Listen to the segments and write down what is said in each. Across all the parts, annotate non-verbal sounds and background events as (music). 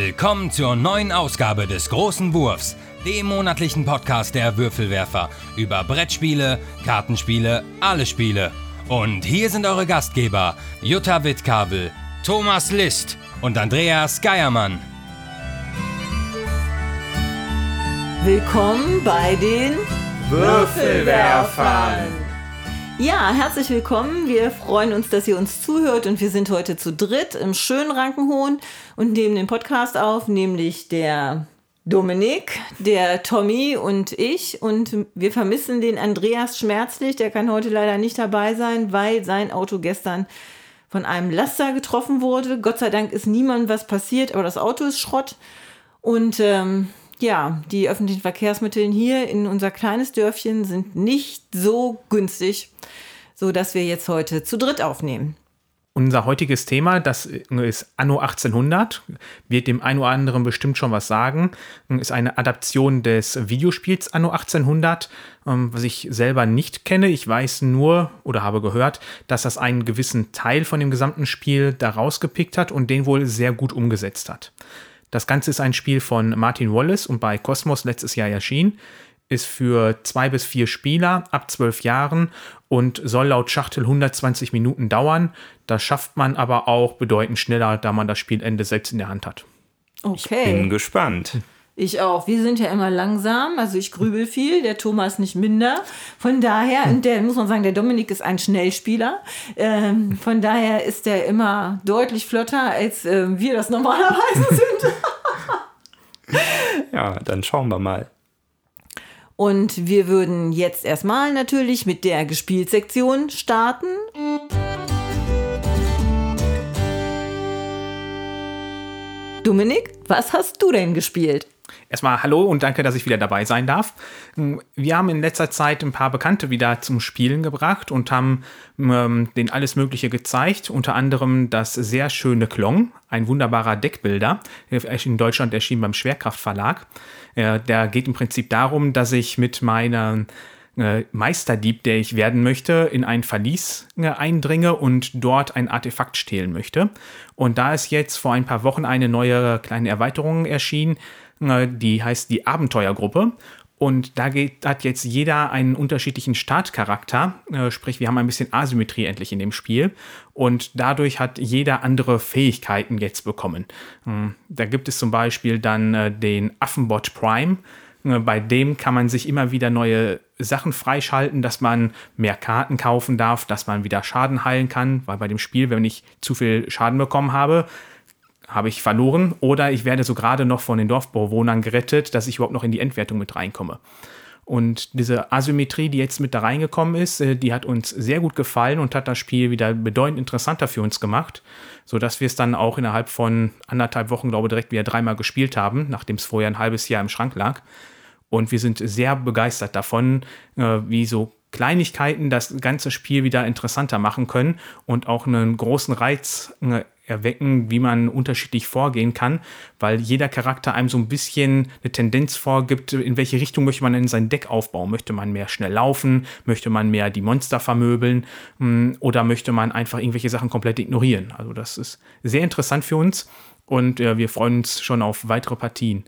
Willkommen zur neuen Ausgabe des Großen Wurfs, dem monatlichen Podcast der Würfelwerfer über Brettspiele, Kartenspiele, alle Spiele. Und hier sind eure Gastgeber Jutta Wittkabel, Thomas List und Andreas Geiermann. Willkommen bei den Würfelwerfern. Ja, herzlich willkommen. Wir freuen uns, dass ihr uns zuhört und wir sind heute zu dritt im schönen Rankenhohn und nehmen den Podcast auf, nämlich der Dominik, der Tommy und ich. Und wir vermissen den Andreas schmerzlich. Der kann heute leider nicht dabei sein, weil sein Auto gestern von einem Laster getroffen wurde. Gott sei Dank ist niemandem was passiert, aber das Auto ist Schrott. Und ähm, ja, die öffentlichen Verkehrsmittel hier in unser kleines Dörfchen sind nicht so günstig, so dass wir jetzt heute zu dritt aufnehmen. Unser heutiges Thema, das ist Anno 1800, wird dem einen oder anderen bestimmt schon was sagen, ist eine Adaption des Videospiels Anno 1800, ähm, was ich selber nicht kenne. Ich weiß nur oder habe gehört, dass das einen gewissen Teil von dem gesamten Spiel da rausgepickt hat und den wohl sehr gut umgesetzt hat. Das Ganze ist ein Spiel von Martin Wallace und bei Cosmos letztes Jahr erschienen. Ist für zwei bis vier Spieler ab zwölf Jahren und soll laut Schachtel 120 Minuten dauern. Das schafft man aber auch bedeutend schneller, da man das Spielende selbst in der Hand hat. Okay. Ich bin gespannt. Ich auch. Wir sind ja immer langsam, also ich grübel viel, der Thomas nicht minder. Von daher, und der muss man sagen, der Dominik ist ein Schnellspieler. Ähm, von daher ist der immer deutlich flotter, als äh, wir das normalerweise (laughs) sind. ja, dann schauen wir mal. Und wir würden jetzt erstmal natürlich mit der Gespielsektion starten. Dominik, was hast du denn gespielt? Erstmal hallo und danke, dass ich wieder dabei sein darf. Wir haben in letzter Zeit ein paar Bekannte wieder zum Spielen gebracht und haben ähm, denen alles Mögliche gezeigt. Unter anderem das sehr schöne Klong, ein wunderbarer Deckbilder, in Deutschland erschienen beim Schwerkraftverlag. Äh, der geht im Prinzip darum, dass ich mit meiner äh, Meisterdieb, der ich werden möchte, in ein Verlies äh, eindringe und dort ein Artefakt stehlen möchte. Und da ist jetzt vor ein paar Wochen eine neue kleine Erweiterung erschienen, die heißt die Abenteuergruppe. Und da geht, hat jetzt jeder einen unterschiedlichen Startcharakter. Äh, sprich, wir haben ein bisschen Asymmetrie endlich in dem Spiel. Und dadurch hat jeder andere Fähigkeiten jetzt bekommen. Hm, da gibt es zum Beispiel dann äh, den Affenbot Prime. Äh, bei dem kann man sich immer wieder neue Sachen freischalten, dass man mehr Karten kaufen darf, dass man wieder Schaden heilen kann. Weil bei dem Spiel, wenn ich zu viel Schaden bekommen habe, habe ich verloren oder ich werde so gerade noch von den Dorfbewohnern gerettet, dass ich überhaupt noch in die Endwertung mit reinkomme. Und diese Asymmetrie, die jetzt mit da reingekommen ist, äh, die hat uns sehr gut gefallen und hat das Spiel wieder bedeutend interessanter für uns gemacht, sodass wir es dann auch innerhalb von anderthalb Wochen, glaube ich, direkt wieder dreimal gespielt haben, nachdem es vorher ein halbes Jahr im Schrank lag. Und wir sind sehr begeistert davon, äh, wie so Kleinigkeiten das ganze Spiel wieder interessanter machen können und auch einen großen Reiz erwecken, wie man unterschiedlich vorgehen kann, weil jeder Charakter einem so ein bisschen eine Tendenz vorgibt, in welche Richtung möchte man in sein Deck aufbauen. Möchte man mehr schnell laufen? Möchte man mehr die Monster vermöbeln? Hm, oder möchte man einfach irgendwelche Sachen komplett ignorieren? Also das ist sehr interessant für uns und äh, wir freuen uns schon auf weitere Partien.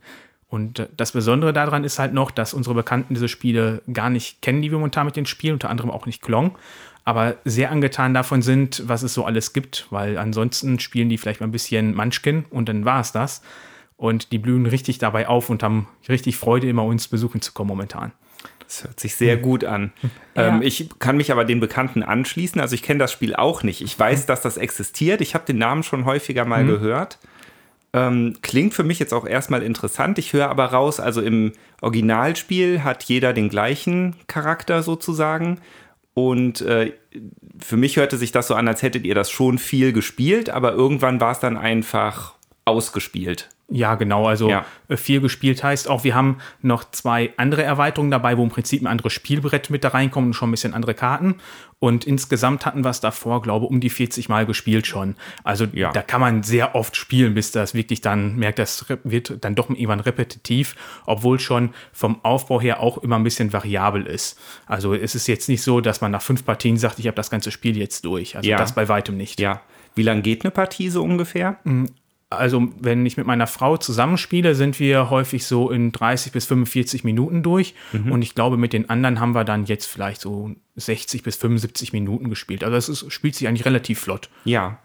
Und äh, das Besondere daran ist halt noch, dass unsere Bekannten diese Spiele gar nicht kennen, die wir momentan mit den spielen, unter anderem auch nicht Klong aber sehr angetan davon sind, was es so alles gibt, weil ansonsten spielen die vielleicht mal ein bisschen Munchkin und dann war es das. Und die blühen richtig dabei auf und haben richtig Freude, immer uns besuchen zu kommen momentan. Das hört sich sehr gut an. (laughs) Ja. Ähm, ich kann mich aber den Bekannten anschließen. Also ich kenne das Spiel auch nicht. Ich weiß, dass das existiert. Ich habe den Namen schon häufiger mal mhm. gehört. Ähm, klingt für mich jetzt auch erstmal interessant. Ich höre aber raus, also im Originalspiel hat jeder den gleichen Charakter sozusagen. Und äh, für mich hörte sich das so an, als hättet ihr das schon viel gespielt, aber irgendwann war es dann einfach ausgespielt. Ja, genau. Also ja. Äh, viel gespielt heißt auch, wir haben noch zwei andere Erweiterungen dabei, wo im Prinzip ein anderes Spielbrett mit da reinkommt und schon ein bisschen andere Karten. Und insgesamt hatten wir es davor, glaube ich, um die 40 Mal gespielt schon. Also ja. da kann man sehr oft spielen, bis das wirklich dann merkt, das wird dann doch irgendwann repetitiv, obwohl schon vom Aufbau her auch immer ein bisschen variabel ist. Also es ist jetzt nicht so, dass man nach fünf Partien sagt, ich habe das ganze Spiel jetzt durch. Also ja. das bei weitem nicht. Ja. Wie lange geht eine Partie so ungefähr? Also, wenn ich mit meiner Frau zusammenspiele, sind wir häufig so in 30 bis 45 Minuten durch. Mhm. Und ich glaube, mit den anderen haben wir dann jetzt vielleicht so 60 bis 75 Minuten gespielt. Also, es ist, spielt sich eigentlich relativ flott. Ja.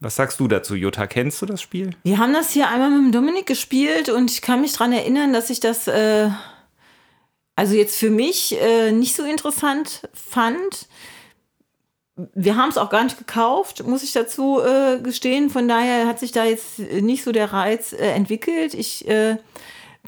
Was sagst du dazu, Jutta? Kennst du das Spiel? Wir haben das hier einmal mit dem Dominik gespielt und ich kann mich daran erinnern, dass ich das, äh, also jetzt für mich äh, nicht so interessant fand wir haben es auch gar nicht gekauft, muss ich dazu äh, gestehen. Von daher hat sich da jetzt nicht so der Reiz äh, entwickelt. Ich äh,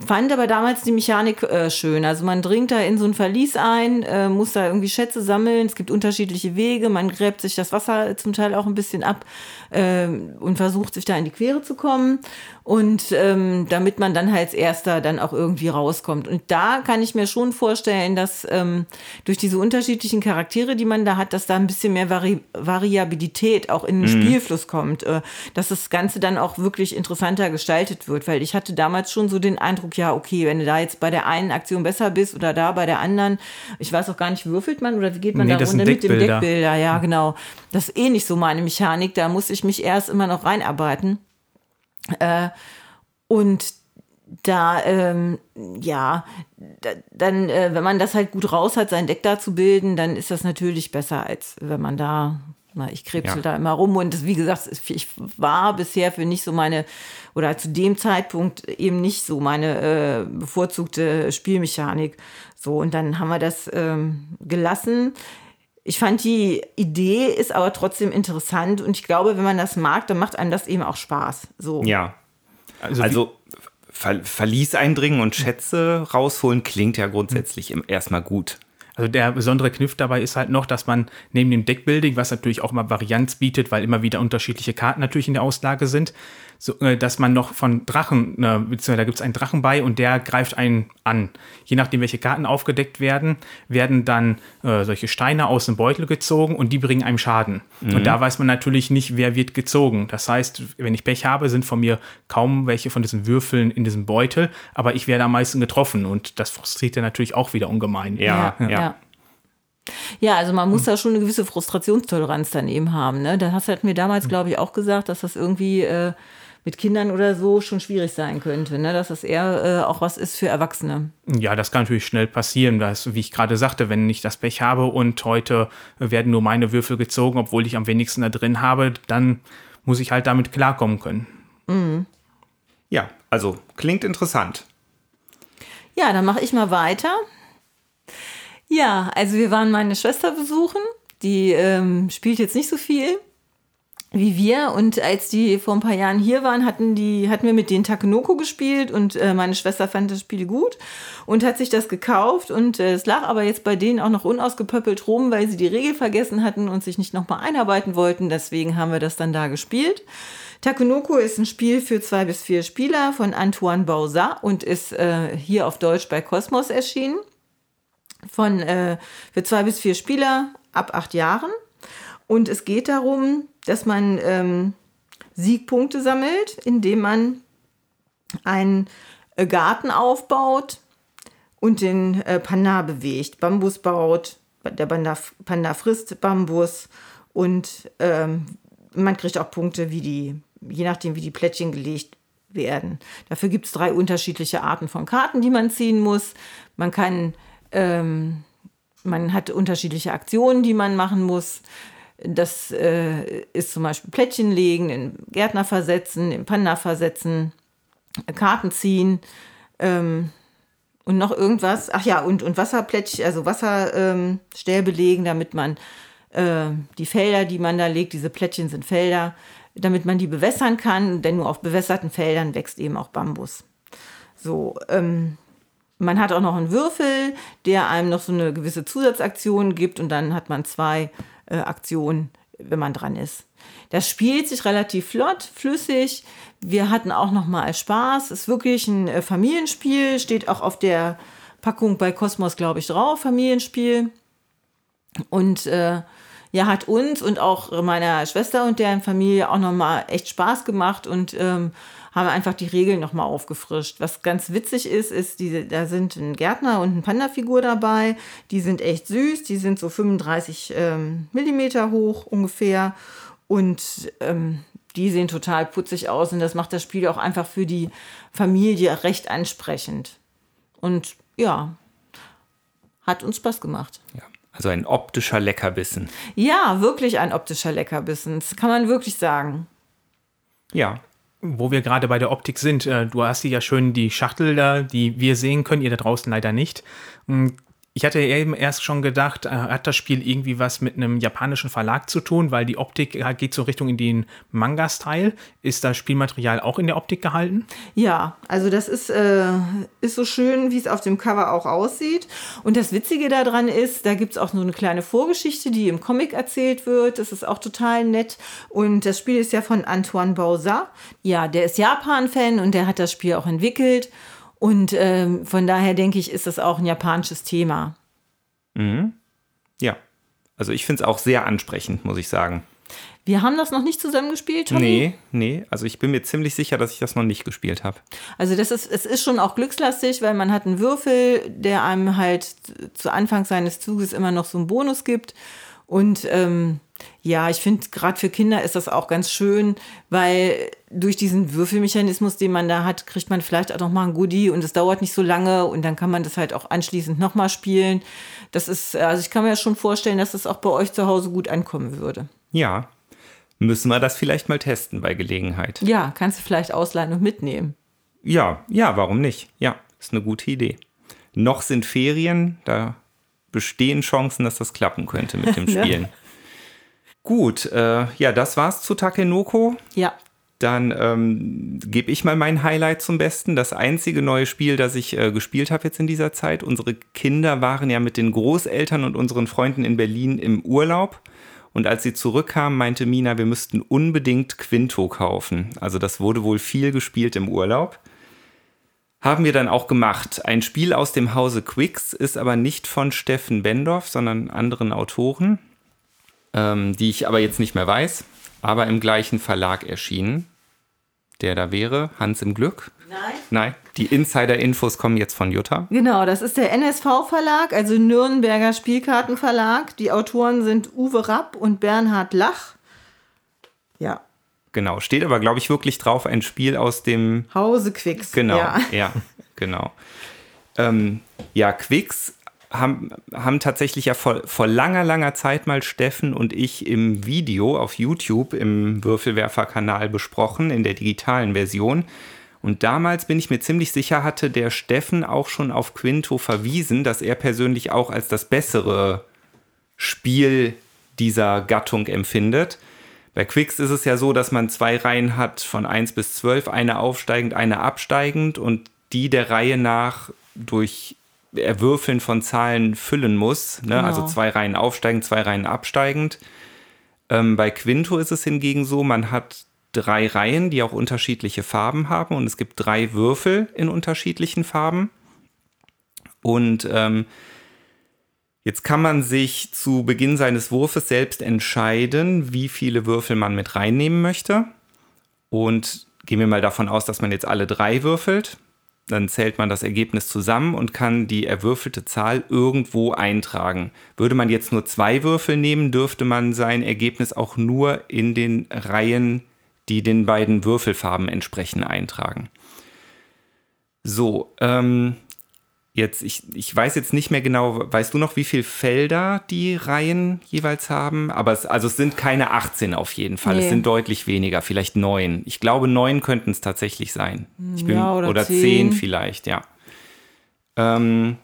fand aber damals die Mechanik äh, schön. Also man dringt da in so ein Verlies ein, äh, muss da irgendwie Schätze sammeln. Es gibt unterschiedliche Wege. Man gräbt sich das Wasser zum Teil auch ein bisschen ab äh, und versucht sich da in die Quere zu kommen und ähm, damit man dann halt als erster dann auch irgendwie rauskommt. Und da kann ich mir schon vorstellen, dass ähm, durch diese unterschiedlichen Charaktere, die man da hat, dass da ein bisschen mehr Vari Variabilität auch in den mhm. Spielfluss kommt, äh, dass das Ganze dann auch wirklich interessanter gestaltet wird, weil ich hatte damals schon so den Eindruck, ja, okay, wenn du da jetzt bei der einen Aktion besser bist oder da bei der anderen, ich weiß auch gar nicht, würfelt man oder wie geht man nee, da runter mit dem Deckbilder? Ja, genau. Das ist eh nicht so meine Mechanik, da muss ich mich erst immer noch reinarbeiten. Äh, und da, ähm, ja, da, dann, äh, wenn man das halt gut raus hat, sein Deck da zu bilden, dann ist das natürlich besser, als wenn man da, ich krebsel ja. da immer rum. Und wie gesagt, ich war bisher für nicht so meine, oder zu dem Zeitpunkt eben nicht so meine äh, bevorzugte Spielmechanik. So, und dann haben wir das ähm, gelassen. Ich fand die Idee ist aber trotzdem interessant und ich glaube, wenn man das mag, dann macht einem das eben auch Spaß. So. Ja. Also, also Ver Verlies eindringen und Schätze rausholen klingt ja grundsätzlich erstmal gut. Also der besondere Kniff dabei ist halt noch, dass man neben dem Deckbuilding, was natürlich auch immer Varianz bietet, weil immer wieder unterschiedliche Karten natürlich in der Auslage sind, so, äh, dass man noch von Drachen, äh, beziehungsweise da gibt es einen Drachen bei und der greift einen an. Je nachdem, welche Karten aufgedeckt werden, werden dann äh, solche Steine aus dem Beutel gezogen und die bringen einem Schaden. Mhm. Und da weiß man natürlich nicht, wer wird gezogen. Das heißt, wenn ich Pech habe, sind von mir kaum welche von diesen Würfeln in diesem Beutel, aber ich werde am meisten getroffen und das frustriert ja natürlich auch wieder ungemein. ja. ja. ja. Ja, also man muss da schon eine gewisse Frustrationstoleranz daneben haben. Ne? Das hat mir damals, glaube ich, auch gesagt, dass das irgendwie äh, mit Kindern oder so schon schwierig sein könnte, ne? dass das eher äh, auch was ist für Erwachsene. Ja, das kann natürlich schnell passieren. Das, wie ich gerade sagte, wenn ich das Pech habe und heute werden nur meine Würfel gezogen, obwohl ich am wenigsten da drin habe, dann muss ich halt damit klarkommen können. Mhm. Ja, also klingt interessant. Ja, dann mache ich mal weiter. Ja, also wir waren meine Schwester besuchen. Die ähm, spielt jetzt nicht so viel wie wir. Und als die vor ein paar Jahren hier waren, hatten, die, hatten wir mit denen Takenoko gespielt und äh, meine Schwester fand das Spiel gut und hat sich das gekauft. Und äh, es lag aber jetzt bei denen auch noch unausgepöppelt rum, weil sie die Regel vergessen hatten und sich nicht nochmal einarbeiten wollten. Deswegen haben wir das dann da gespielt. Takenoko ist ein Spiel für zwei bis vier Spieler von Antoine Bausat und ist äh, hier auf Deutsch bei Kosmos erschienen. Von, äh, für zwei bis vier Spieler ab acht Jahren. Und es geht darum, dass man ähm, Siegpunkte sammelt, indem man einen äh, Garten aufbaut und den äh, Panda bewegt, Bambus baut, der Panda, Panda frisst Bambus und ähm, man kriegt auch Punkte, wie die, je nachdem, wie die Plättchen gelegt werden. Dafür gibt es drei unterschiedliche Arten von Karten, die man ziehen muss. Man kann, ähm, man hat unterschiedliche Aktionen, die man machen muss. Das äh, ist zum Beispiel Plättchen legen, in Gärtner versetzen, in Panda versetzen, äh, Karten ziehen ähm, und noch irgendwas. Ach ja, und, und Wasserplättchen, also Wasserstäbe ähm, legen, damit man äh, die Felder, die man da legt, diese Plättchen sind Felder, damit man die bewässern kann, denn nur auf bewässerten Feldern wächst eben auch Bambus. So, ähm, man hat auch noch einen Würfel, der einem noch so eine gewisse Zusatzaktion gibt und dann hat man zwei äh, Aktion, wenn man dran ist. Das spielt sich relativ flott, flüssig. Wir hatten auch noch mal Spaß. Ist wirklich ein äh, Familienspiel, steht auch auf der Packung bei Cosmos, glaube ich, drauf, Familienspiel. Und äh, ja, hat uns und auch meiner Schwester und deren Familie auch noch mal echt Spaß gemacht und ähm, haben einfach die Regeln nochmal aufgefrischt. Was ganz witzig ist, ist, diese, da sind ein Gärtner und eine Panda-Figur dabei. Die sind echt süß. Die sind so 35 ähm, Millimeter hoch ungefähr. Und ähm, die sehen total putzig aus und das macht das Spiel auch einfach für die Familie recht ansprechend. Und ja, hat uns Spaß gemacht. Ja, also ein optischer Leckerbissen. Ja, wirklich ein optischer Leckerbissen. Das kann man wirklich sagen. Ja. Wo wir gerade bei der Optik sind, äh, du hast hier ja schön die Schachtel da, die wir sehen können, ihr da draußen leider nicht. Ich hatte eben erst schon gedacht, äh, hat das Spiel irgendwie was mit einem japanischen Verlag zu tun, weil die Optik geht so Richtung in den Manga-Style. Ist das Spielmaterial auch in der Optik gehalten? Ja, also das ist, äh, ist so schön, wie es auf dem Cover auch aussieht. Und das Witzige daran ist, da gibt es auch so eine kleine Vorgeschichte, die im Comic erzählt wird. Das ist auch total nett. Und das Spiel ist ja von Antoine Bauza. Ja, der ist Japan-Fan und der hat das Spiel auch entwickelt. Und ähm, von daher denke ich, ist das auch ein japanisches Thema. Mhm. Ja. Also ich finde es auch sehr ansprechend, muss ich sagen. Wir haben das noch nicht zusammengespielt, Tommy? Nee, nee. Also ich bin mir ziemlich sicher, dass ich das noch nicht gespielt habe. Also das ist, es ist schon auch glückslastig, weil man hat einen Würfel, der einem halt zu Anfang seines Zuges immer noch so einen Bonus gibt. Und ähm, ja, ich finde, gerade für Kinder ist das auch ganz schön, weil durch diesen Würfelmechanismus, den man da hat, kriegt man vielleicht auch noch mal ein Goodie und es dauert nicht so lange und dann kann man das halt auch anschließend noch mal spielen. Das ist, also ich kann mir ja schon vorstellen, dass das auch bei euch zu Hause gut ankommen würde. Ja, müssen wir das vielleicht mal testen bei Gelegenheit. Ja, kannst du vielleicht ausleihen und mitnehmen. Ja, ja, warum nicht? Ja, ist eine gute Idee. Noch sind Ferien, da bestehen Chancen, dass das klappen könnte mit dem (laughs) Spielen. Gut, äh, ja, das war's zu Takenoko. Ja. Dann ähm, gebe ich mal mein Highlight zum Besten. Das einzige neue Spiel, das ich äh, gespielt habe jetzt in dieser Zeit. Unsere Kinder waren ja mit den Großeltern und unseren Freunden in Berlin im Urlaub. Und als sie zurückkamen, meinte Mina, wir müssten unbedingt Quinto kaufen. Also das wurde wohl viel gespielt im Urlaub. Haben wir dann auch gemacht. Ein Spiel aus dem Hause Quicks ist aber nicht von Steffen Bendorf, sondern anderen Autoren ähm, die ich aber jetzt nicht mehr weiß, aber im gleichen Verlag erschienen. Der da wäre, Hans im Glück. Nein. Nein, die Insider-Infos kommen jetzt von Jutta. Genau, das ist der NSV-Verlag, also Nürnberger Spielkartenverlag. Die Autoren sind Uwe Rapp und Bernhard Lach. Ja. Genau, steht aber, glaube ich, wirklich drauf, ein Spiel aus dem Hause Quicks. Genau, ja, ja genau. Ähm, ja, Quicks haben, haben tatsächlich ja vor, vor langer, langer Zeit mal Steffen und ich im Video auf YouTube im Würfelwerfer-Kanal besprochen, in der digitalen Version. Und damals bin ich mir ziemlich sicher, hatte der Steffen auch schon auf Quinto verwiesen, dass er persönlich auch als das bessere Spiel dieser Gattung empfindet. Bei Quicks ist es ja so, dass man zwei Reihen hat von 1 bis 12, eine aufsteigend, eine absteigend und die der Reihe nach durch Erwürfeln von Zahlen füllen muss. Ne? Genau. Also zwei Reihen aufsteigend, zwei Reihen absteigend. Ähm, bei Quinto ist es hingegen so, man hat drei Reihen, die auch unterschiedliche Farben haben und es gibt drei Würfel in unterschiedlichen Farben. Und ähm, jetzt kann man sich zu Beginn seines Wurfes selbst entscheiden, wie viele Würfel man mit reinnehmen möchte. Und gehen wir mal davon aus, dass man jetzt alle drei würfelt. Dann zählt man das Ergebnis zusammen und kann die erwürfelte Zahl irgendwo eintragen. Würde man jetzt nur zwei Würfel nehmen, dürfte man sein Ergebnis auch nur in den Reihen, die den beiden Würfelfarben entsprechen, eintragen. So, ähm, Jetzt, ich, ich weiß jetzt nicht mehr genau, weißt du noch, wie viele Felder die Reihen jeweils haben? Aber es, also es sind keine 18 auf jeden Fall. Nee. Es sind deutlich weniger, vielleicht neun. Ich glaube, neun könnten es tatsächlich sein. Ich bin, ja, oder, oder zehn. zehn vielleicht, ja. Ähm,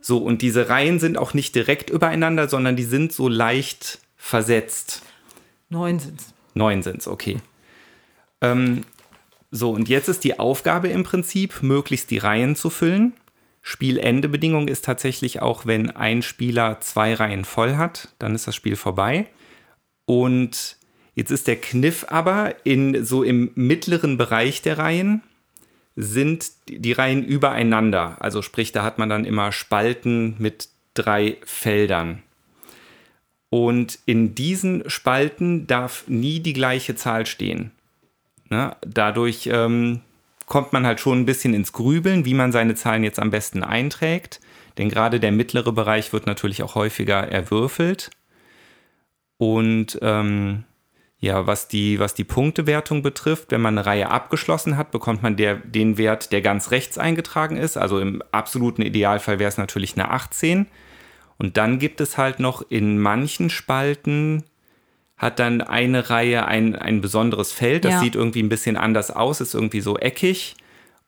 so, und diese Reihen sind auch nicht direkt übereinander, sondern die sind so leicht versetzt. Neun sind es. Neun sind es, okay. Ähm, so, und jetzt ist die Aufgabe im Prinzip, möglichst die Reihen zu füllen. Spielendebedingung ist tatsächlich auch, wenn ein Spieler zwei Reihen voll hat, dann ist das Spiel vorbei. Und jetzt ist der Kniff aber, in so im mittleren Bereich der Reihen sind die Reihen übereinander. Also sprich, da hat man dann immer Spalten mit drei Feldern. Und in diesen Spalten darf nie die gleiche Zahl stehen. Ne? Dadurch ähm, kommt man halt schon ein bisschen ins Grübeln, wie man seine Zahlen jetzt am besten einträgt. Denn gerade der mittlere Bereich wird natürlich auch häufiger erwürfelt. Und ähm, Ja, was die, was die Punktewertung betrifft, wenn man eine Reihe abgeschlossen hat, bekommt man der, den Wert, der ganz rechts eingetragen ist. Also im absoluten Idealfall wäre es natürlich eine 18. Und dann gibt es halt noch in manchen Spalten hat dann eine Reihe ein, ein besonderes Feld. Das Ja. sieht irgendwie ein bisschen anders aus, ist irgendwie so eckig.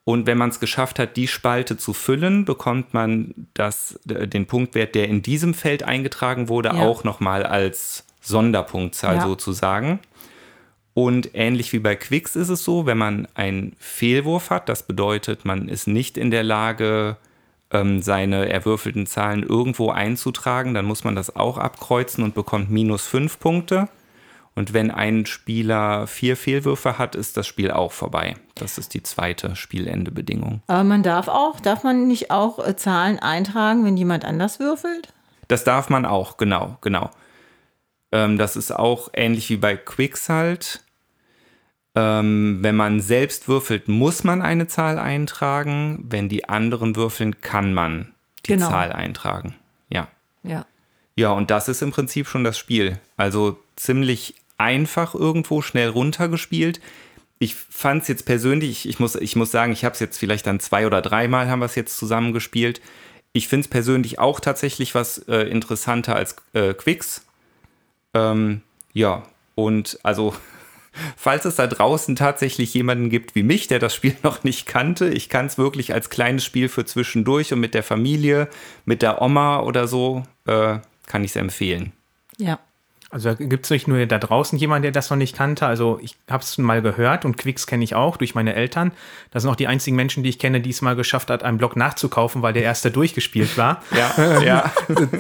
Und wenn man es geschafft hat, die Spalte zu füllen, bekommt man das, den Punktwert, der in diesem Feld eingetragen wurde, Ja. auch nochmal als Sonderpunktzahl Ja. sozusagen. Und ähnlich wie bei Quicks ist es so, wenn man einen Fehlwurf hat, das bedeutet, man ist nicht in der Lage, ähm, seine erwürfelten Zahlen irgendwo einzutragen, dann muss man das auch abkreuzen und bekommt minus fünf Punkte. Und wenn ein Spieler vier Fehlwürfe hat, ist das Spiel auch vorbei. Das ist die zweite Spielendebedingung. Aber man darf auch, darf man nicht auch äh, Zahlen eintragen, wenn jemand anders würfelt? Das darf man auch, genau, genau. Ähm, das ist auch ähnlich wie bei Quicks halt. Ähm, wenn man selbst würfelt, muss man eine Zahl eintragen. Wenn die anderen würfeln, kann man die Genau. Zahl eintragen. Ja. Ja. Ja, und das ist im Prinzip schon das Spiel. Also ziemlich einfach irgendwo, schnell runtergespielt. Ich fand es jetzt persönlich, ich muss, ich muss sagen, ich habe es jetzt vielleicht dann zwei oder dreimal haben wir es jetzt zusammengespielt. Ich finde es persönlich auch tatsächlich was äh, interessanter als äh, Quicks. Ähm, ja, und also, (laughs) falls es da draußen tatsächlich jemanden gibt wie mich, der das Spiel (laughs) noch nicht kannte, ich kann es wirklich als kleines Spiel für zwischendurch und mit der Familie, mit der Oma oder so, äh, kann ich es empfehlen. Ja. Also gibt es nicht nur da draußen jemanden, der das noch nicht kannte. Also ich habe es mal gehört und Quicks kenne ich auch durch meine Eltern. Das sind auch die einzigen Menschen, die ich kenne, die es mal geschafft hat, einen Block nachzukaufen, weil der erste durchgespielt war. (laughs) Ja, ja.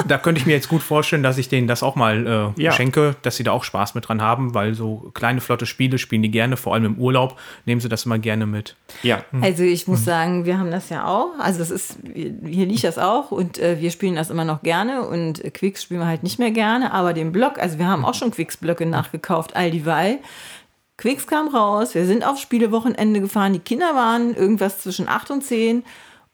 da könnte ich mir jetzt gut vorstellen, dass ich denen das auch mal äh, Ja. schenke, dass sie da auch Spaß mit dran haben, weil so kleine, flotte Spiele spielen die gerne, vor allem im Urlaub nehmen sie das immer gerne mit. ja. Also ich muss sagen, wir haben das ja auch. Also das ist, hier liegt das auch und äh, wir spielen das immer noch gerne und Quicks spielen wir halt nicht mehr gerne, aber den Block, also wir haben auch schon Quicks-Blöcke nachgekauft, all dieweil. Quicks kam raus, wir sind auf Spielewochenende gefahren, die Kinder waren irgendwas zwischen 8 und 10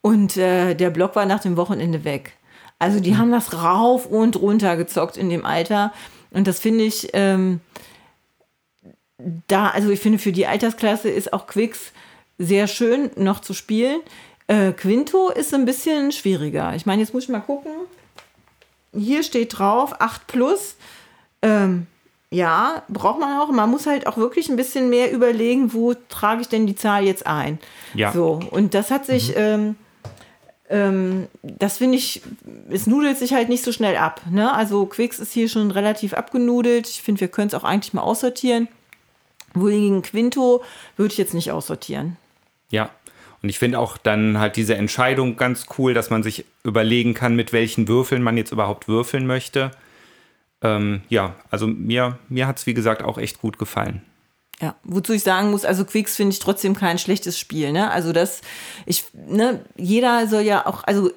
und äh, der Block war nach dem Wochenende weg. Also die haben das rauf und runter gezockt in dem Alter und das finde ich, ähm, da, also ich finde, für die Altersklasse ist auch Quicks sehr schön noch zu spielen. Äh, Quinto ist ein bisschen schwieriger. Ich meine, jetzt muss ich mal gucken. Hier steht drauf 8 plus. Ähm, ja, braucht man auch. Man muss halt auch wirklich ein bisschen mehr überlegen, wo trage ich denn die Zahl jetzt ein. Ja. So, und das hat sich, ähm, ähm, das finde ich, es nudelt sich halt nicht so schnell ab. Ne? Also Quicks ist hier schon relativ abgenudelt. Ich finde, wir können es auch eigentlich mal aussortieren. Wohingegen Quinto würde ich jetzt nicht aussortieren. Ja. Und ich finde auch dann halt diese Entscheidung ganz cool, dass man sich überlegen kann, mit welchen Würfeln man jetzt überhaupt würfeln möchte. Ähm, ja, also mir, mir hat es wie gesagt auch echt gut gefallen. Ja, wozu ich sagen muss, also Quicks finde ich trotzdem kein schlechtes Spiel, ne? Also das, ich, ne, jeder soll ja auch, also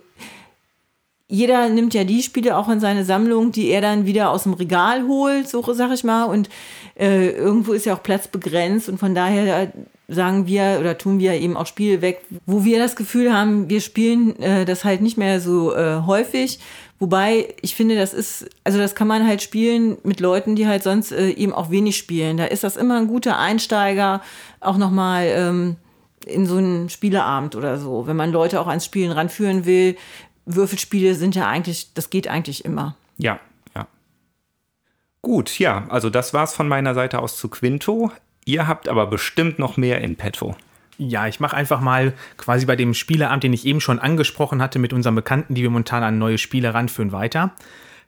jeder nimmt ja die Spiele auch in seine Sammlung, die er dann wieder aus dem Regal holt, so sag ich mal. Und äh, irgendwo ist ja auch Platz begrenzt und von daher äh, sagen wir oder tun wir eben auch Spiele weg, wo wir das Gefühl haben, wir spielen äh, das halt nicht mehr so äh, häufig. Wobei ich finde, das ist, also das kann man halt spielen mit Leuten, die halt sonst äh, eben auch wenig spielen. Da ist das immer ein guter Einsteiger, auch nochmal ähm, in so einen Spieleabend oder so, wenn man Leute auch ans Spielen ranführen will. Würfelspiele sind ja eigentlich, das geht eigentlich immer. Ja, ja. Gut, ja, also das war's von meiner Seite aus zu Quinto. Ihr habt aber bestimmt noch mehr in petto. Ja, ich mache einfach mal quasi bei dem Spieleabend, den ich eben schon angesprochen hatte, mit unseren Bekannten, die wir momentan an neue Spiele ranführen, weiter.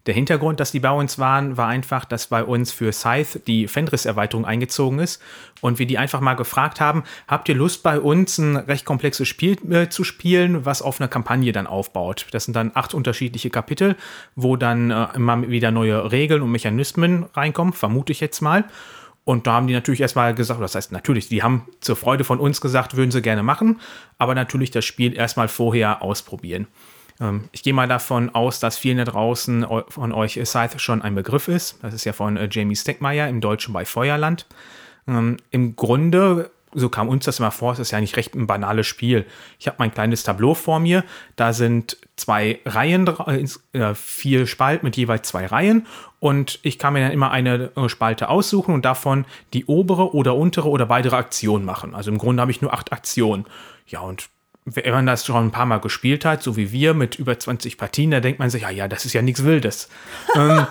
Der Hintergrund, dass die bei uns waren, war einfach, dass bei uns für Scythe die Fenris-Erweiterung eingezogen ist und wir die einfach mal gefragt haben, habt ihr Lust bei uns ein recht komplexes Spiel äh, zu spielen, was auf einer Kampagne dann aufbaut? Das sind dann acht unterschiedliche Kapitel, wo dann äh, immer wieder neue Regeln und Mechanismen reinkommen, vermute ich jetzt mal. Und da haben die natürlich erstmal gesagt, das heißt natürlich, die haben zur Freude von uns gesagt, würden sie gerne machen, aber natürlich das Spiel erstmal vorher ausprobieren. Ähm, ich gehe mal davon aus, dass vielen da draußen von euch Scythe schon ein Begriff ist. Das ist ja von äh, Jamie Steckmeier im Deutschen bei Feuerland. Ähm, Im Grunde so kam uns das immer vor, es ist ja nicht recht ein banales Spiel. Ich habe mein kleines Tableau vor mir, da sind zwei Reihen, äh, vier Spalten mit jeweils zwei Reihen und ich kann mir dann immer eine äh, Spalte aussuchen und davon die obere oder untere oder beide Aktionen machen. Also im Grunde habe ich nur acht Aktionen. Ja, und wenn man das schon ein paar Mal gespielt hat, so wie wir mit über 20 Partien, da denkt man sich, ja, ja, das ist ja nichts Wildes. (laughs) ähm,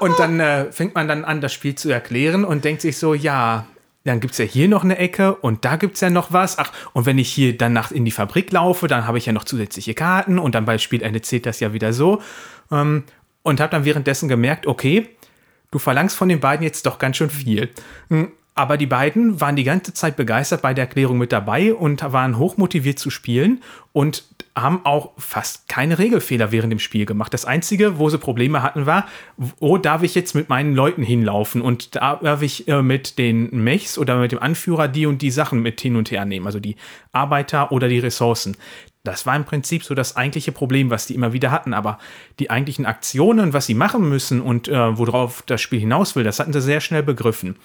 und dann äh, fängt man dann an, das Spiel zu erklären und denkt sich so, ja, dann gibt es ja hier noch eine Ecke und da gibt es ja noch was. Ach, und wenn ich hier dann nach in die Fabrik laufe, dann habe ich ja noch zusätzliche Karten und dann bei Spielende zählt das ja wieder so. Ähm, und habe dann währenddessen gemerkt, okay, du verlangst von den beiden jetzt doch ganz schön viel. Aber die beiden waren die ganze Zeit begeistert bei der Erklärung mit dabei und waren hochmotiviert zu spielen und haben auch fast keine Regelfehler während dem Spiel gemacht. Das Einzige, wo sie Probleme hatten, war, wo darf ich jetzt mit meinen Leuten hinlaufen und darf ich äh, mit den Mechs oder mit dem Anführer die und die Sachen mit hin und her nehmen, also die Arbeiter oder die Ressourcen. Das war im Prinzip so das eigentliche Problem, was die immer wieder hatten. Aber die eigentlichen Aktionen, was sie machen müssen und äh, worauf das Spiel hinaus will, das hatten sie sehr schnell begriffen.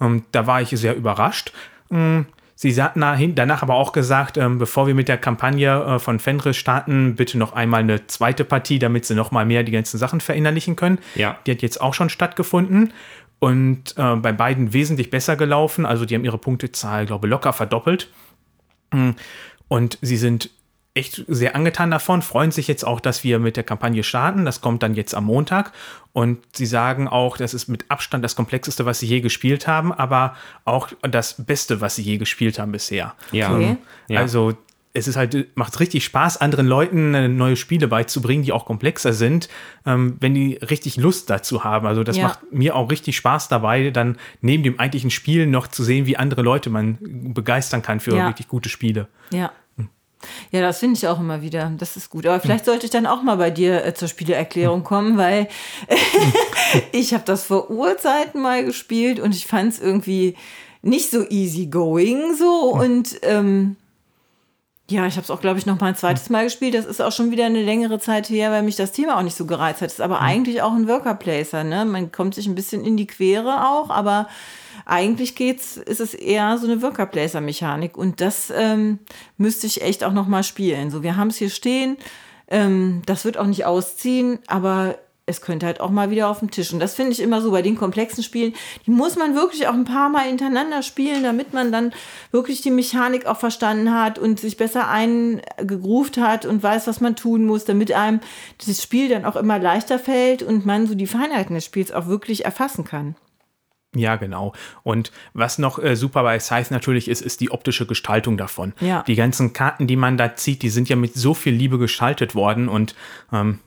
Ähm, da war ich sehr überrascht. Ähm, sie hatten danach aber auch gesagt, ähm, bevor wir mit der Kampagne äh, von Fenris starten, bitte noch einmal eine zweite Partie, damit sie noch mal mehr die ganzen Sachen verinnerlichen können. Ja. Die hat jetzt auch schon stattgefunden und äh, bei beiden wesentlich besser gelaufen. Also die haben ihre Punktezahl, glaube ich, locker verdoppelt. Mm, und sie sind echt sehr angetan davon, freuen sich jetzt auch, dass wir mit der Kampagne starten. Das kommt dann jetzt am Montag. Und sie sagen auch, das ist mit Abstand das komplexeste, was sie je gespielt haben, aber auch das Beste, was sie je gespielt haben bisher. Ja. Okay. Also es ist halt, macht richtig Spaß, anderen Leuten äh, neue Spiele beizubringen, die auch komplexer sind, ähm, wenn die richtig Lust dazu haben. Also das ja. macht mir auch richtig Spaß dabei, dann neben dem eigentlichen Spiel noch zu sehen, wie andere Leute man begeistern kann für ja. richtig gute Spiele. Ja. Ja, das finde ich auch immer wieder. Das ist gut. Aber vielleicht sollte ich dann auch mal bei dir äh, zur Spieleerklärung kommen, weil (laughs) ich habe das vor Urzeiten mal gespielt und ich fand es irgendwie nicht so easy going so und ähm, ja, ich habe es auch, glaube ich, noch mal ein zweites Mal gespielt. Das ist auch schon wieder eine längere Zeit her, weil mich das Thema auch nicht so gereizt hat. Das ist aber mhm. eigentlich auch ein Worker Placer. Ne? Man kommt sich ein bisschen in die Quere auch, aber eigentlich geht's, ist es eher so eine Worker Placer Mechanik und das ähm, müsste ich echt auch noch mal spielen. So, wir haben es hier stehen. Ähm, das wird auch nicht ausziehen, aber es könnte halt auch mal wieder auf dem Tisch. Und das finde ich immer so bei den komplexen Spielen. Die muss man wirklich auch ein paar Mal hintereinander spielen, damit man dann wirklich die Mechanik auch verstanden hat und sich besser eingegruft hat und weiß, was man tun muss, damit einem das Spiel dann auch immer leichter fällt und man so die Feinheiten des Spiels auch wirklich erfassen kann. Ja, genau. Und was noch äh, super bei Scythe natürlich ist, ist die optische Gestaltung davon. Ja. Die ganzen Karten, die man da zieht, die sind ja mit so viel Liebe gestaltet worden und ähm,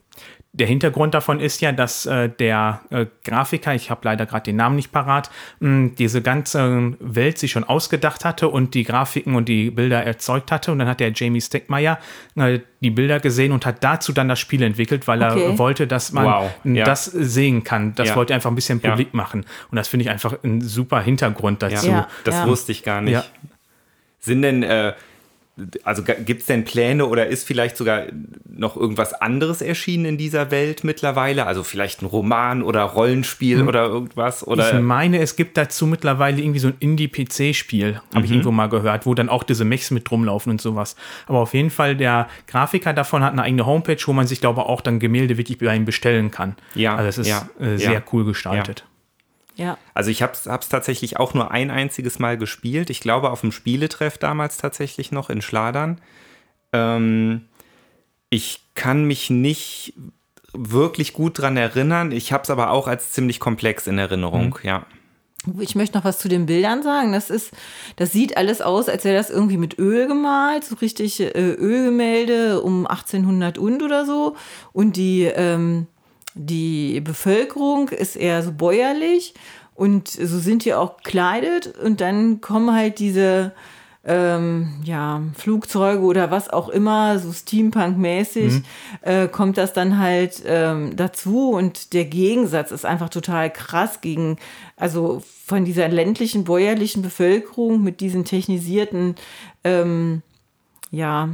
der Hintergrund davon ist ja, dass äh, der äh, Grafiker, ich habe leider gerade den Namen nicht parat, mh, diese ganze Welt sich schon ausgedacht hatte und die Grafiken und die Bilder erzeugt hatte. Und dann hat der Jamie Steckmeier äh, die Bilder gesehen und hat dazu dann das Spiel entwickelt, weil okay. er wollte, dass man wow. ja. das sehen kann. Das ja. wollte er einfach ein bisschen publik ja. machen. Und das finde ich einfach ein super Hintergrund dazu. Das wusste ich gar nicht. Sind denn äh, also gibt es denn Pläne oder ist vielleicht sogar noch irgendwas anderes erschienen in dieser Welt mittlerweile? Also vielleicht ein Roman oder Rollenspiel hm. oder irgendwas? Oder? Ich meine, es gibt dazu mittlerweile irgendwie so ein Indie-PC-Spiel, habe mhm. ich irgendwo mal gehört, wo dann auch diese Mechs mit rumlaufen und sowas. Aber auf jeden Fall, der Grafiker davon hat eine eigene Homepage, wo man sich, glaube ich, auch dann Gemälde wirklich bei ihm bestellen kann. Ja. Also es ist ja. Äh, sehr ja. cool gestaltet. Ja. Ja. Also ich habe es tatsächlich auch nur ein einziges Mal gespielt. Ich glaube auf dem Spieletreff damals tatsächlich noch in Schladern. Ähm, ich kann mich nicht wirklich gut dran erinnern. Ich habe es aber auch als ziemlich komplex in Erinnerung, mhm. ja. Ich möchte noch was zu den Bildern sagen. Das ist, das sieht alles aus, als wäre das irgendwie mit Öl gemalt, so richtig äh, Ölgemälde um 1800 und oder so. Und die ähm, die Bevölkerung ist eher so bäuerlich und so sind die auch gekleidet und dann kommen halt diese ähm, ja, Flugzeuge oder was auch immer, so Steampunk-mäßig, mhm. äh, kommt das dann halt ähm, dazu und der Gegensatz ist einfach total krass gegen, also von dieser ländlichen, bäuerlichen Bevölkerung mit diesen technisierten, ähm, ja,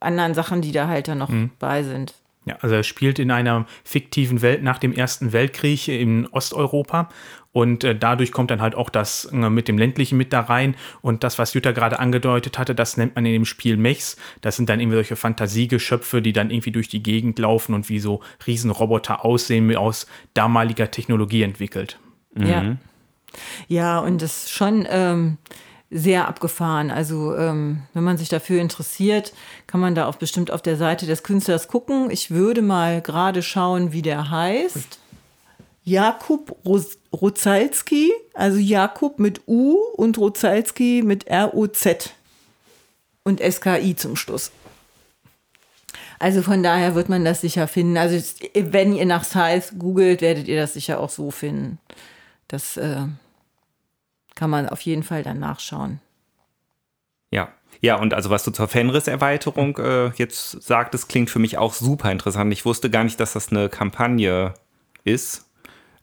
anderen Sachen, die da halt dann noch mhm. bei sind. Ja, also er spielt in einer fiktiven Welt nach dem Ersten Weltkrieg in Osteuropa und äh, dadurch kommt dann halt auch das äh, mit dem ländlichen mit da rein und das, was Jutta gerade angedeutet hatte, das nennt man in dem Spiel Mechs. Das sind dann irgendwie solche Fantasiegeschöpfe, die dann irgendwie durch die Gegend laufen und wie so Riesenroboter aussehen, aus damaliger Technologie entwickelt. Mhm. Ja. Ja, und das schon ähm, sehr abgefahren. Also ähm, wenn man sich dafür interessiert, kann man da auch bestimmt auf der Seite des Künstlers gucken. Ich würde mal gerade schauen, wie der heißt. Jakub Rozalski, also Jakub mit U und Rozalski mit R-O-Z und SKI zum Schluss. Also von daher wird man das sicher finden. Also wenn ihr nach Size googelt, werdet ihr das sicher auch so finden. Das äh, kann man auf jeden Fall dann nachschauen. Ja. Ja, und also was du zur Fenris-Erweiterung äh, jetzt sagtest, klingt für mich auch super interessant. Ich wusste gar nicht, dass das eine Kampagne ist.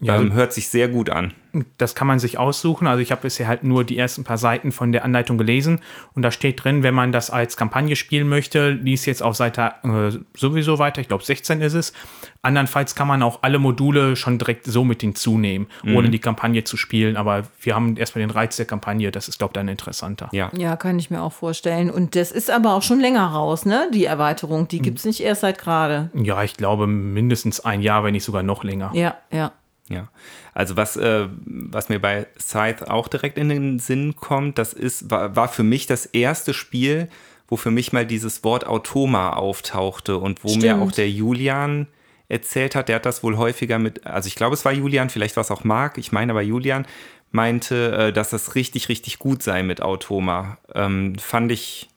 Ja. Ähm, hört sich sehr gut an. Das kann man sich aussuchen. Also ich habe bisher halt nur die ersten paar Seiten von der Anleitung gelesen und da steht drin, wenn man das als Kampagne spielen möchte, liest jetzt auf Seite äh, sowieso weiter. Ich glaube 16 ist es. Andernfalls kann man auch alle Module schon direkt so mit hinzunehmen, mhm. ohne die Kampagne zu spielen. Aber wir haben erstmal den Reiz der Kampagne. Das ist glaube ich dann interessanter. Ja. ja, kann ich mir auch vorstellen. Und das ist aber auch schon länger raus, ne? Die Erweiterung. Die gibt es nicht erst seit gerade. Ja, ich glaube mindestens ein Jahr, wenn nicht sogar noch länger. Ja, ja. Ja, also was, äh, was mir bei Scythe auch direkt in den Sinn kommt, das ist, war, war für mich das erste Spiel, wo für mich mal dieses Wort Automa auftauchte und wo Stimmt. mir auch der Julian erzählt hat, der hat das wohl häufiger mit, also ich glaube, es war Julian, vielleicht war es auch Marc, ich meine aber Julian, meinte, äh, dass das richtig, richtig gut sei mit Automa. Ähm, fand ich,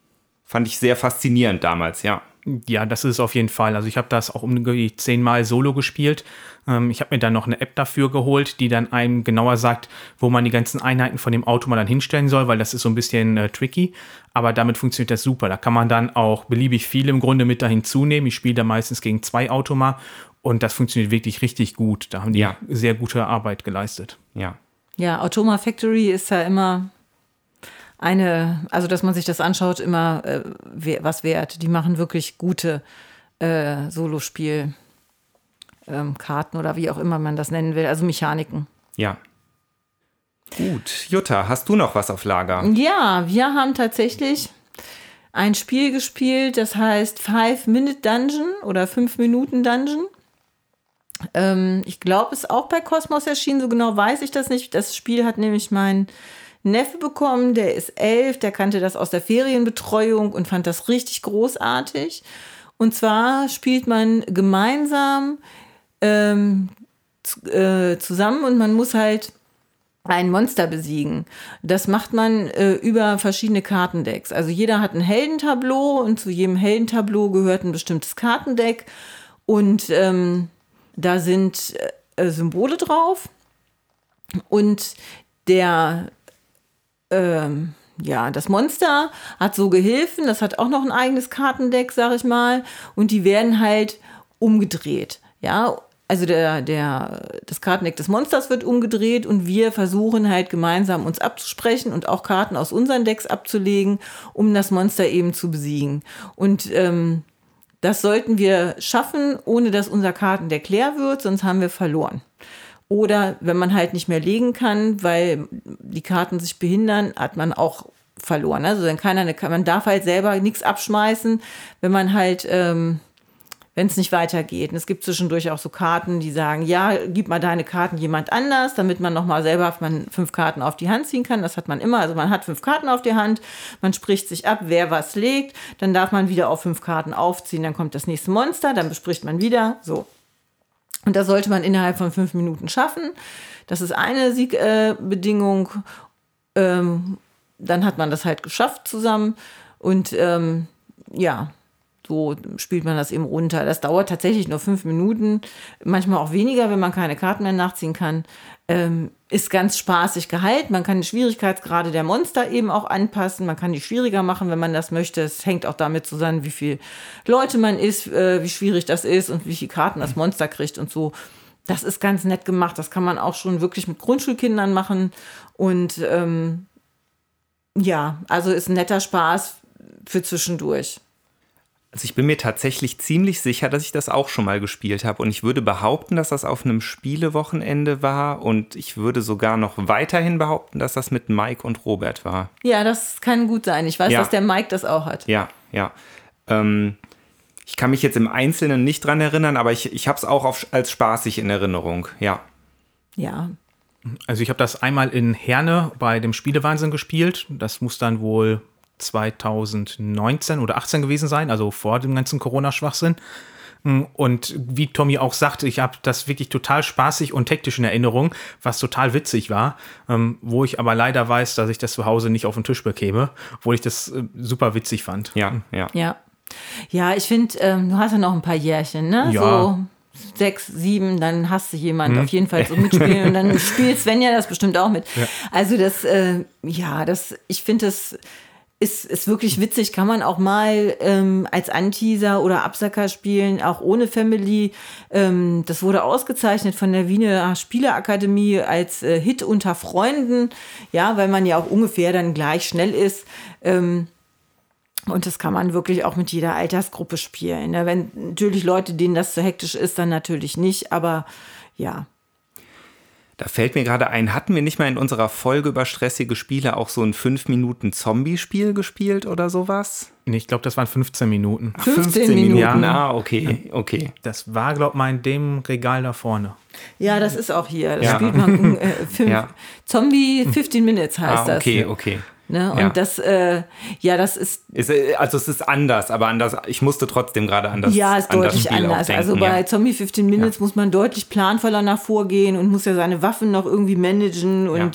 fand ich sehr faszinierend damals, ja. Ja, das ist auf jeden Fall. Also ich habe das auch um die zehnmal solo gespielt. Ähm, ich habe mir dann noch eine App dafür geholt, die dann einem genauer sagt, wo man die ganzen Einheiten von dem Auto mal dann hinstellen soll, weil das ist so ein bisschen äh, tricky. Aber damit funktioniert das super. Da kann man dann auch beliebig viel im Grunde mit dahin zunehmen. Ich spiele da meistens gegen zwei Automa und das funktioniert wirklich richtig gut. Da haben die ja. sehr gute Arbeit geleistet. Ja. Ja, Automa Factory ist ja immer eine, also dass man sich das anschaut, immer äh, was wert. Die machen wirklich gute äh, Solospiel. Ähm, oder wie auch immer man das nennen will, also Mechaniken. Ja. Gut, Jutta, hast du noch was auf Lager? Ja, wir haben tatsächlich ein Spiel gespielt, das heißt Five Minute Dungeon oder Fünf Minuten Dungeon. Ähm, ich glaube, es ist auch bei Cosmos erschienen, so genau weiß ich das nicht. Das Spiel hat nämlich mein Neffe bekommen, der ist elf, der kannte das aus der Ferienbetreuung und fand das richtig großartig. Und zwar spielt man gemeinsam ähm, äh, zusammen und man muss halt ein Monster besiegen. Das macht man äh, über verschiedene Kartendecks. Also jeder hat ein Heldentableau und zu jedem Heldentableau gehört ein bestimmtes Kartendeck und ähm, da sind äh, Symbole drauf und der ähm, ja, das Monster hat so Gehilfen, das hat auch noch ein eigenes Kartendeck, sag ich mal, und die werden halt umgedreht. Ja, also der, der, das Kartendeck des Monsters wird umgedreht und wir versuchen halt gemeinsam uns abzusprechen und auch Karten aus unseren Decks abzulegen, um das Monster eben zu besiegen. Und ähm, das sollten wir schaffen, ohne dass unser Kartendeck leer wird, sonst haben wir verloren. Oder wenn man halt nicht mehr legen kann, weil die Karten sich behindern, hat man auch verloren. Also dann kann eine, man darf halt selber nichts abschmeißen, wenn man halt, ähm, wenn es nicht weitergeht. Und es gibt zwischendurch auch so Karten, die sagen, ja, gib mal deine Karten jemand anders, damit man nochmal selber man fünf Karten auf die Hand ziehen kann. Das hat man immer. Also man hat fünf Karten auf der Hand, man spricht sich ab, wer was legt, dann darf man wieder auf fünf Karten aufziehen, dann kommt das nächste Monster, dann bespricht man wieder. So. Und das sollte man innerhalb von fünf Minuten schaffen. Das ist eine Siegbedingung. Äh, ähm, dann hat man das halt geschafft zusammen. Und ähm, ja, so spielt man das eben runter. Das dauert tatsächlich nur fünf Minuten, manchmal auch weniger, wenn man keine Karten mehr nachziehen kann. Ähm, ist ganz spaßig gehalten. Man kann die Schwierigkeitsgrade der Monster eben auch anpassen. Man kann die schwieriger machen, wenn man das möchte. Es hängt auch damit zusammen, wie viele Leute man ist, äh, wie schwierig das ist und wie viele Karten das Monster kriegt und so. Das ist ganz nett gemacht. Das kann man auch schon wirklich mit Grundschulkindern machen. Und ähm, ja, also ist ein netter Spaß für zwischendurch. Also ich bin mir tatsächlich ziemlich sicher, dass ich das auch schon mal gespielt habe. Und ich würde behaupten, dass das auf einem Spielewochenende war. Und ich würde sogar noch weiterhin behaupten, dass das mit Mike und Robert war. Ja, das kann gut sein. Ich weiß, Ja. dass der Mike das auch hat. Ja, ja. Ähm, ich kann mich jetzt im Einzelnen nicht dran erinnern, aber ich, ich habe es auch auf, als spaßig in Erinnerung. Ja. Ja. Also ich habe das einmal in Herne bei dem Spielewahnsinn gespielt. Das muss dann wohl 2019 oder 18 gewesen sein, also vor dem ganzen Corona-Schwachsinn. Und wie Tommy auch sagte, ich habe das wirklich total spaßig und hektisch in Erinnerung, was total witzig war, ähm, wo ich aber leider weiß, dass ich das zu Hause nicht auf den Tisch bekäme, obwohl ich das äh, super witzig fand. Ja, ja. Ja. Ja, ich finde, ähm, du hast ja noch ein paar Jährchen, ne? Ja. So sechs, sieben, dann hast du jemand auf jeden Fall so mitspielen und dann (laughs) spielt Svenja das bestimmt auch mit. Also das, äh, ja, das, ich finde das ist, ist wirklich witzig, kann man auch mal ähm, als Anteaser oder Absacker spielen, auch ohne Family. Ähm, das wurde ausgezeichnet von der Wiener Spieleakademie als äh, Hit unter Freunden, ja, weil man ja auch ungefähr dann gleich schnell ist. Ähm, und das kann man wirklich auch mit jeder Altersgruppe spielen. Ne? Wenn natürlich Leute, denen das zu hektisch ist, dann natürlich nicht. Aber ja, Da fällt mir gerade ein, hatten wir nicht mal in unserer Folge über stressige Spiele auch so ein 5-Minuten-Zombie-Spiel gespielt oder sowas? Nee, Ich glaube, das waren 15 Minuten. 15 Minuten. Ja. Ah, okay, okay. Das war, glaube ich, mal in dem Regal da vorne. ja, das ist auch hier. Das Ja. spielt man äh, fünf, Ja. Zombie 15 Minutes heißt Ah, okay, das. okay. Ne? Und Ja. das, äh, ja, das ist Ist, äh, also es ist anders, aber anders. Ich musste trotzdem gerade an das ja, ist an das deutlich Spiel anders. denken, also bei ja. Zombie 15 Minutes muss man deutlich planvoller nach vorgehen und muss ja seine Waffen noch irgendwie managen und Ja.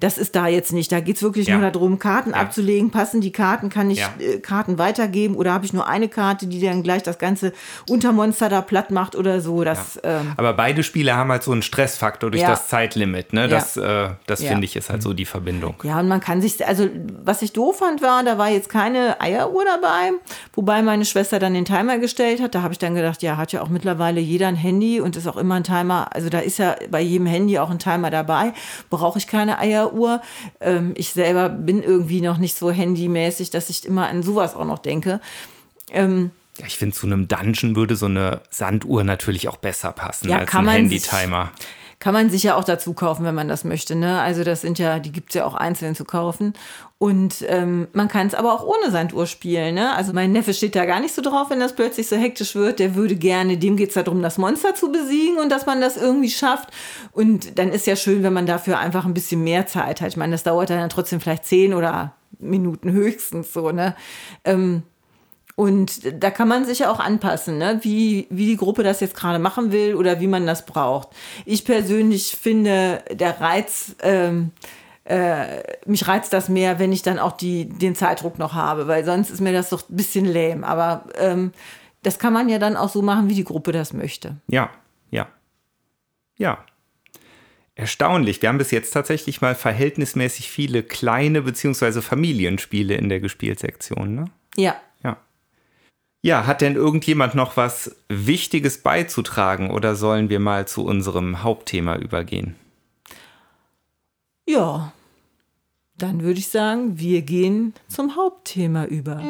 das ist da jetzt nicht. Da geht es wirklich Ja. nur darum, Karten Ja. abzulegen. Passen die Karten? Kann ich Ja. äh, Karten weitergeben oder habe ich nur eine Karte, die dann gleich das ganze Untermonster da platt macht oder so? Das, ähm, Aber beide Spiele haben halt so einen Stressfaktor durch Ja. das Zeitlimit. Ne? Das, äh, das Ja. finde ich ist halt so die Verbindung. Ja, und man kann sich, also was ich doof fand, war, da war jetzt keine Eieruhr dabei, wobei meine Schwester dann den Timer gestellt hat. Da habe ich dann gedacht, ja, hat ja auch mittlerweile jeder ein Handy und ist auch immer ein Timer. Also da ist ja bei jedem Handy auch ein Timer dabei. Brauche ich keine Eieruhr. Ähm, ich selber bin irgendwie noch nicht so handymäßig, dass ich immer an sowas auch noch denke. Ähm, Ja, ich finde, zu einem Dungeon würde so eine Sanduhr natürlich auch besser passen Ja, als kann ein Handy-Timer. Kann man sich ja auch dazu kaufen, wenn man das möchte. Ne? Also das sind ja, die gibt es ja auch einzeln zu kaufen. Und ähm, man kann es aber auch ohne Sanduhr spielen. Ne? Also mein Neffe steht da gar nicht so drauf, wenn das plötzlich so hektisch wird. Der würde gerne, dem geht es darum, das Monster zu besiegen und dass man das irgendwie schafft. Und dann ist ja schön, wenn man dafür einfach ein bisschen mehr Zeit hat. Ich meine, das dauert dann trotzdem vielleicht zehn oder Minuten höchstens so. Ne? Ähm, und da kann man sich ja auch anpassen, ne? wie, wie die Gruppe das jetzt gerade machen will oder wie man das braucht. Ich persönlich finde, der Reiz, ähm, äh, mich reizt das mehr, wenn ich dann auch die, den Zeitdruck noch habe, weil sonst ist mir das doch ein bisschen lame. Aber ähm, das kann man ja dann auch so machen, wie die Gruppe das möchte. Ja, ja. Ja. Erstaunlich. Wir haben bis jetzt tatsächlich mal verhältnismäßig viele kleine bzw. Familienspiele in der Gespielsektion. Ne? Ja. Ja. Hat denn irgendjemand noch was Wichtiges beizutragen oder sollen wir mal zu unserem Hauptthema übergehen? Ja. Dann würde ich sagen, wir gehen zum Hauptthema über.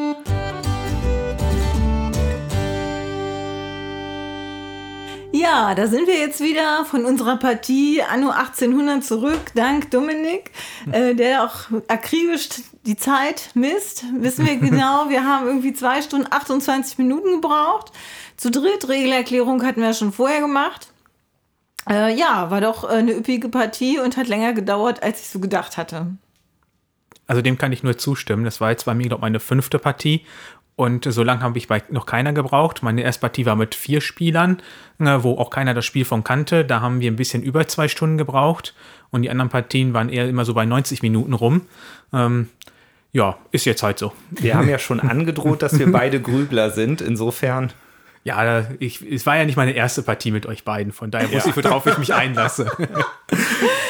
Ja, da sind wir jetzt wieder von unserer Partie Anno 1800 zurück, dank Dominik, äh, der auch akribisch die Zeit misst. Wissen wir (laughs) genau, wir haben irgendwie zwei Stunden 28 Minuten gebraucht. Zu dritt, Regelerklärung hatten wir schon vorher gemacht. Äh, ja, war doch äh, eine üppige Partie und hat länger gedauert, als ich so gedacht hatte. Also dem kann ich nur zustimmen. Das war jetzt bei mir, glaube ich, meine fünfte Partie. Und so lange habe ich bei noch keiner gebraucht. Meine erste Partie war mit vier Spielern, äh, wo auch keiner das Spiel von kannte. Da haben wir ein bisschen über zwei Stunden gebraucht. Und die anderen Partien waren eher immer so bei 90 Minuten rum. Ähm, ja, ist jetzt halt so. Wir haben ja schon angedroht, dass wir (laughs) beide Grübler sind. Insofern. Ja, da- ich, es war ja nicht meine erste Partie mit euch beiden. Von daher wusste ich, worauf ich mich (laughs) einlasse.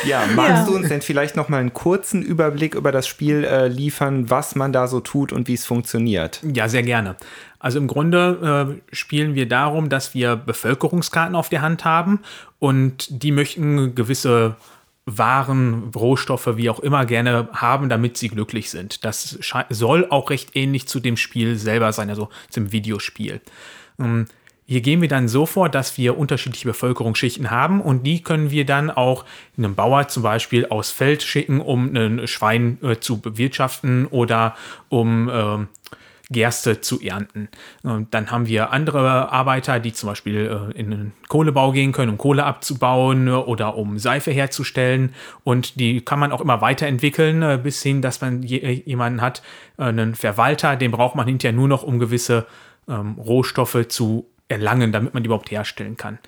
Ja, magst Ja. du uns denn vielleicht noch mal einen kurzen Überblick über das Spiel äh, liefern, was man da so tut und wie es funktioniert? Ja, sehr gerne. Also im Grunde äh, spielen wir darum, dass wir Bevölkerungskarten auf der Hand haben und die möchten gewisse Waren, Rohstoffe, wie auch immer gerne haben, damit sie glücklich sind. Das soll auch recht ähnlich zu dem Spiel selber sein, also zum Videospiel. Ähm, hier gehen wir dann so vor, dass wir unterschiedliche Bevölkerungsschichten haben und die können wir dann auch einem Bauer zum Beispiel aus Feld schicken, um ein Schwein äh, zu bewirtschaften oder um äh, Gerste zu ernten. Und dann haben wir andere Arbeiter, die zum Beispiel äh, in den Kohlebau gehen können, um Kohle abzubauen äh, oder um Seife herzustellen. Und die kann man auch immer weiterentwickeln, äh, bis hin, dass man jemanden hat, einen Verwalter, den braucht man hinterher nur noch, um gewisse ähm, Rohstoffe zu erlangen, damit man die überhaupt herstellen kann.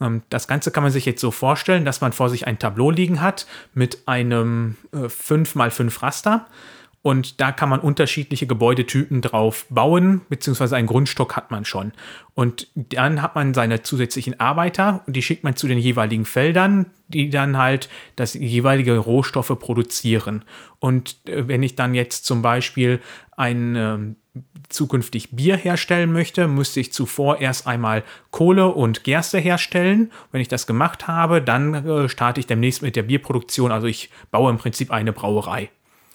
Ähm, das Ganze kann man sich jetzt so vorstellen, dass man vor sich ein Tableau liegen hat mit einem äh, 5x5 Raster. Und da kann man unterschiedliche Gebäudetypen drauf bauen, beziehungsweise einen Grundstock hat man schon. Und dann hat man seine zusätzlichen Arbeiter und die schickt man zu den jeweiligen Feldern, die dann halt das jeweilige Rohstoffe produzieren. Und äh, wenn ich dann jetzt zum Beispiel ein äh, zukünftig Bier herstellen möchte, müsste ich zuvor erst einmal Kohle und Gerste herstellen. Wenn ich das gemacht habe, dann äh, starte ich demnächst mit der Bierproduktion. Also ich baue im Prinzip eine Brauerei.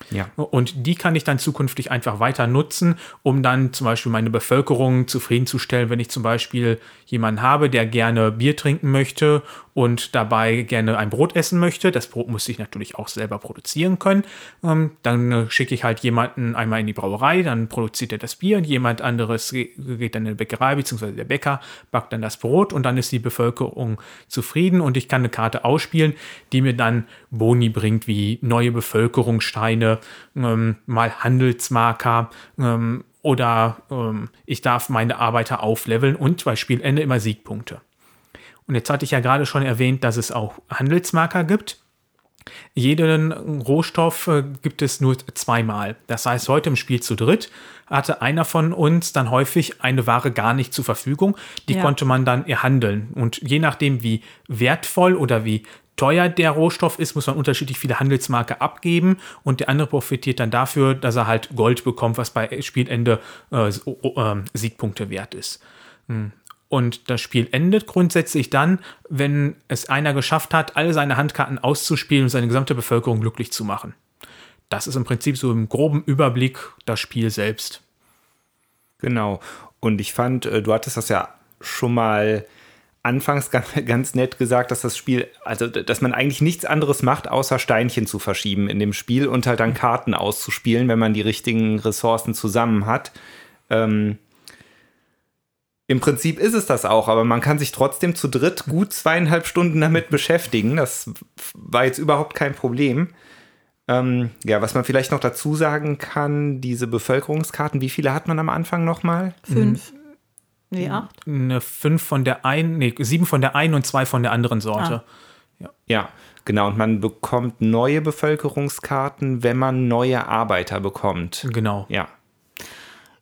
Ja. Und die kann ich dann zukünftig einfach weiter nutzen, um dann zum Beispiel meine Bevölkerung zufriedenzustellen, wenn ich zum Beispiel jemanden habe, der gerne Bier trinken möchte und dabei gerne ein Brot essen möchte. Das Brot muss ich natürlich auch selber produzieren können. Ähm, dann äh, schicke ich halt jemanden einmal in die Brauerei, dann produziert er das Bier und jemand anderes geht dann in die Bäckerei, beziehungsweise der Bäcker backt dann das Brot und dann ist die Bevölkerung zufrieden und ich kann eine Karte ausspielen, die mir dann Boni bringt, wie neue Bevölkerungssteine, ähm, mal Handelsmarker, ähm, oder ähm, ich darf meine Arbeiter aufleveln und bei Spielende immer Siegpunkte. Und jetzt hatte ich ja gerade schon erwähnt, dass es auch Handelsmarker gibt. Jeden Rohstoff äh, gibt es nur zweimal. Das heißt, heute im Spiel zu dritt hatte einer von uns dann häufig eine Ware gar nicht zur Verfügung. Die ja. konnte man dann erhandeln. Und je nachdem, wie wertvoll oder wie teuer der Rohstoff ist, muss man unterschiedlich viele Handelsmarke abgeben und der andere profitiert dann dafür, dass er halt Gold bekommt, was bei Spielende äh, äh, Siegpunkte wert ist. Und das Spiel endet grundsätzlich dann, wenn es einer geschafft hat, alle seine Handkarten auszuspielen und seine gesamte Bevölkerung glücklich zu machen. Das ist im Prinzip so im groben Überblick das Spiel selbst. Genau. Und ich fand, äh, du hattest das ja schon mal anfangs (laughs) ganz, ganz nett gesagt, dass das Spiel, also dass man eigentlich nichts anderes macht, außer Steinchen zu verschieben in dem Spiel und halt dann Karten auszuspielen, wenn man die richtigen Ressourcen zusammen hat. Ähm, im Prinzip ist es das auch, aber man kann sich trotzdem zu dritt gut zweieinhalb Stunden damit beschäftigen. Das war jetzt überhaupt kein Problem. Ähm, ja, was man vielleicht noch dazu sagen kann, diese Bevölkerungskarten, wie viele hat man am Anfang nochmal? Fünf. Nee, acht. Eine fünf von der einen, nee, sieben von der einen und zwei von der anderen Sorte. Ah. Ja. ja, genau. Und man bekommt neue Bevölkerungskarten, wenn man neue Arbeiter bekommt. Genau. Ja.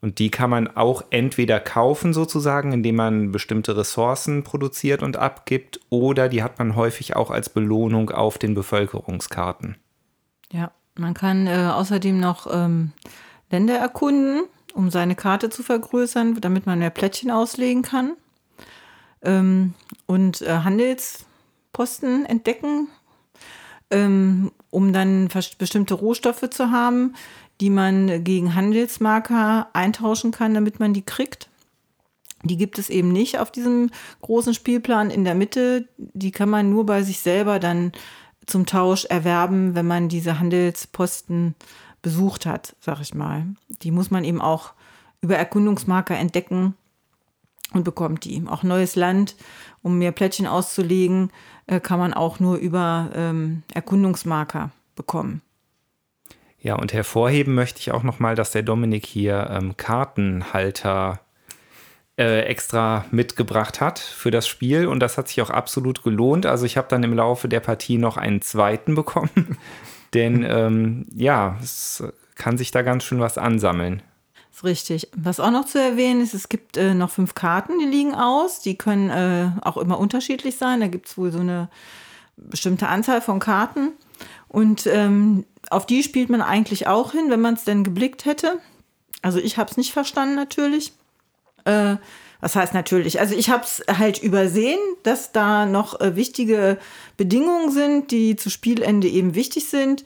Und die kann man auch entweder kaufen sozusagen, indem man bestimmte Ressourcen produziert und abgibt, oder die hat man häufig auch als Belohnung auf den Bevölkerungskarten. Ja, man kann äh, außerdem noch ähm, Länder erkunden, um seine Karte zu vergrößern, damit man mehr Plättchen auslegen kann. Ähm, und äh, Handelsposten entdecken, ähm, um dann bestimmte Rohstoffe zu haben, die man gegen Handelsmarker eintauschen kann, damit man die kriegt. Die gibt es eben nicht auf diesem großen Spielplan in der Mitte. Die kann man nur bei sich selber dann zum Tausch erwerben, wenn man diese Handelsposten besucht hat, sag ich mal. Die muss man eben auch über Erkundungsmarker entdecken und bekommt die. Auch neues Land, um mehr Plättchen auszulegen, äh, kann man auch nur über ähm, Erkundungsmarker bekommen. Ja, und hervorheben möchte ich auch nochmal, dass der Dominik hier ähm, Kartenhalter äh, extra mitgebracht hat für das Spiel und das hat sich auch absolut gelohnt. Also ich habe dann im Laufe der Partie noch einen zweiten bekommen, (laughs) denn ähm, ja, es kann sich da ganz schön was ansammeln. ist richtig. Was auch noch zu erwähnen ist, es gibt äh, noch fünf Karten, die liegen aus. Die können äh, auch immer unterschiedlich sein. Da gibt es wohl so eine bestimmte Anzahl von Karten. Und ähm, auf die spielt man eigentlich auch hin, wenn man es denn geblickt hätte. Also ich habe es nicht verstanden natürlich. Äh, Was heißt natürlich? Also ich habe es halt übersehen, dass da noch äh, wichtige Bedingungen sind, die zu Spielende eben wichtig sind.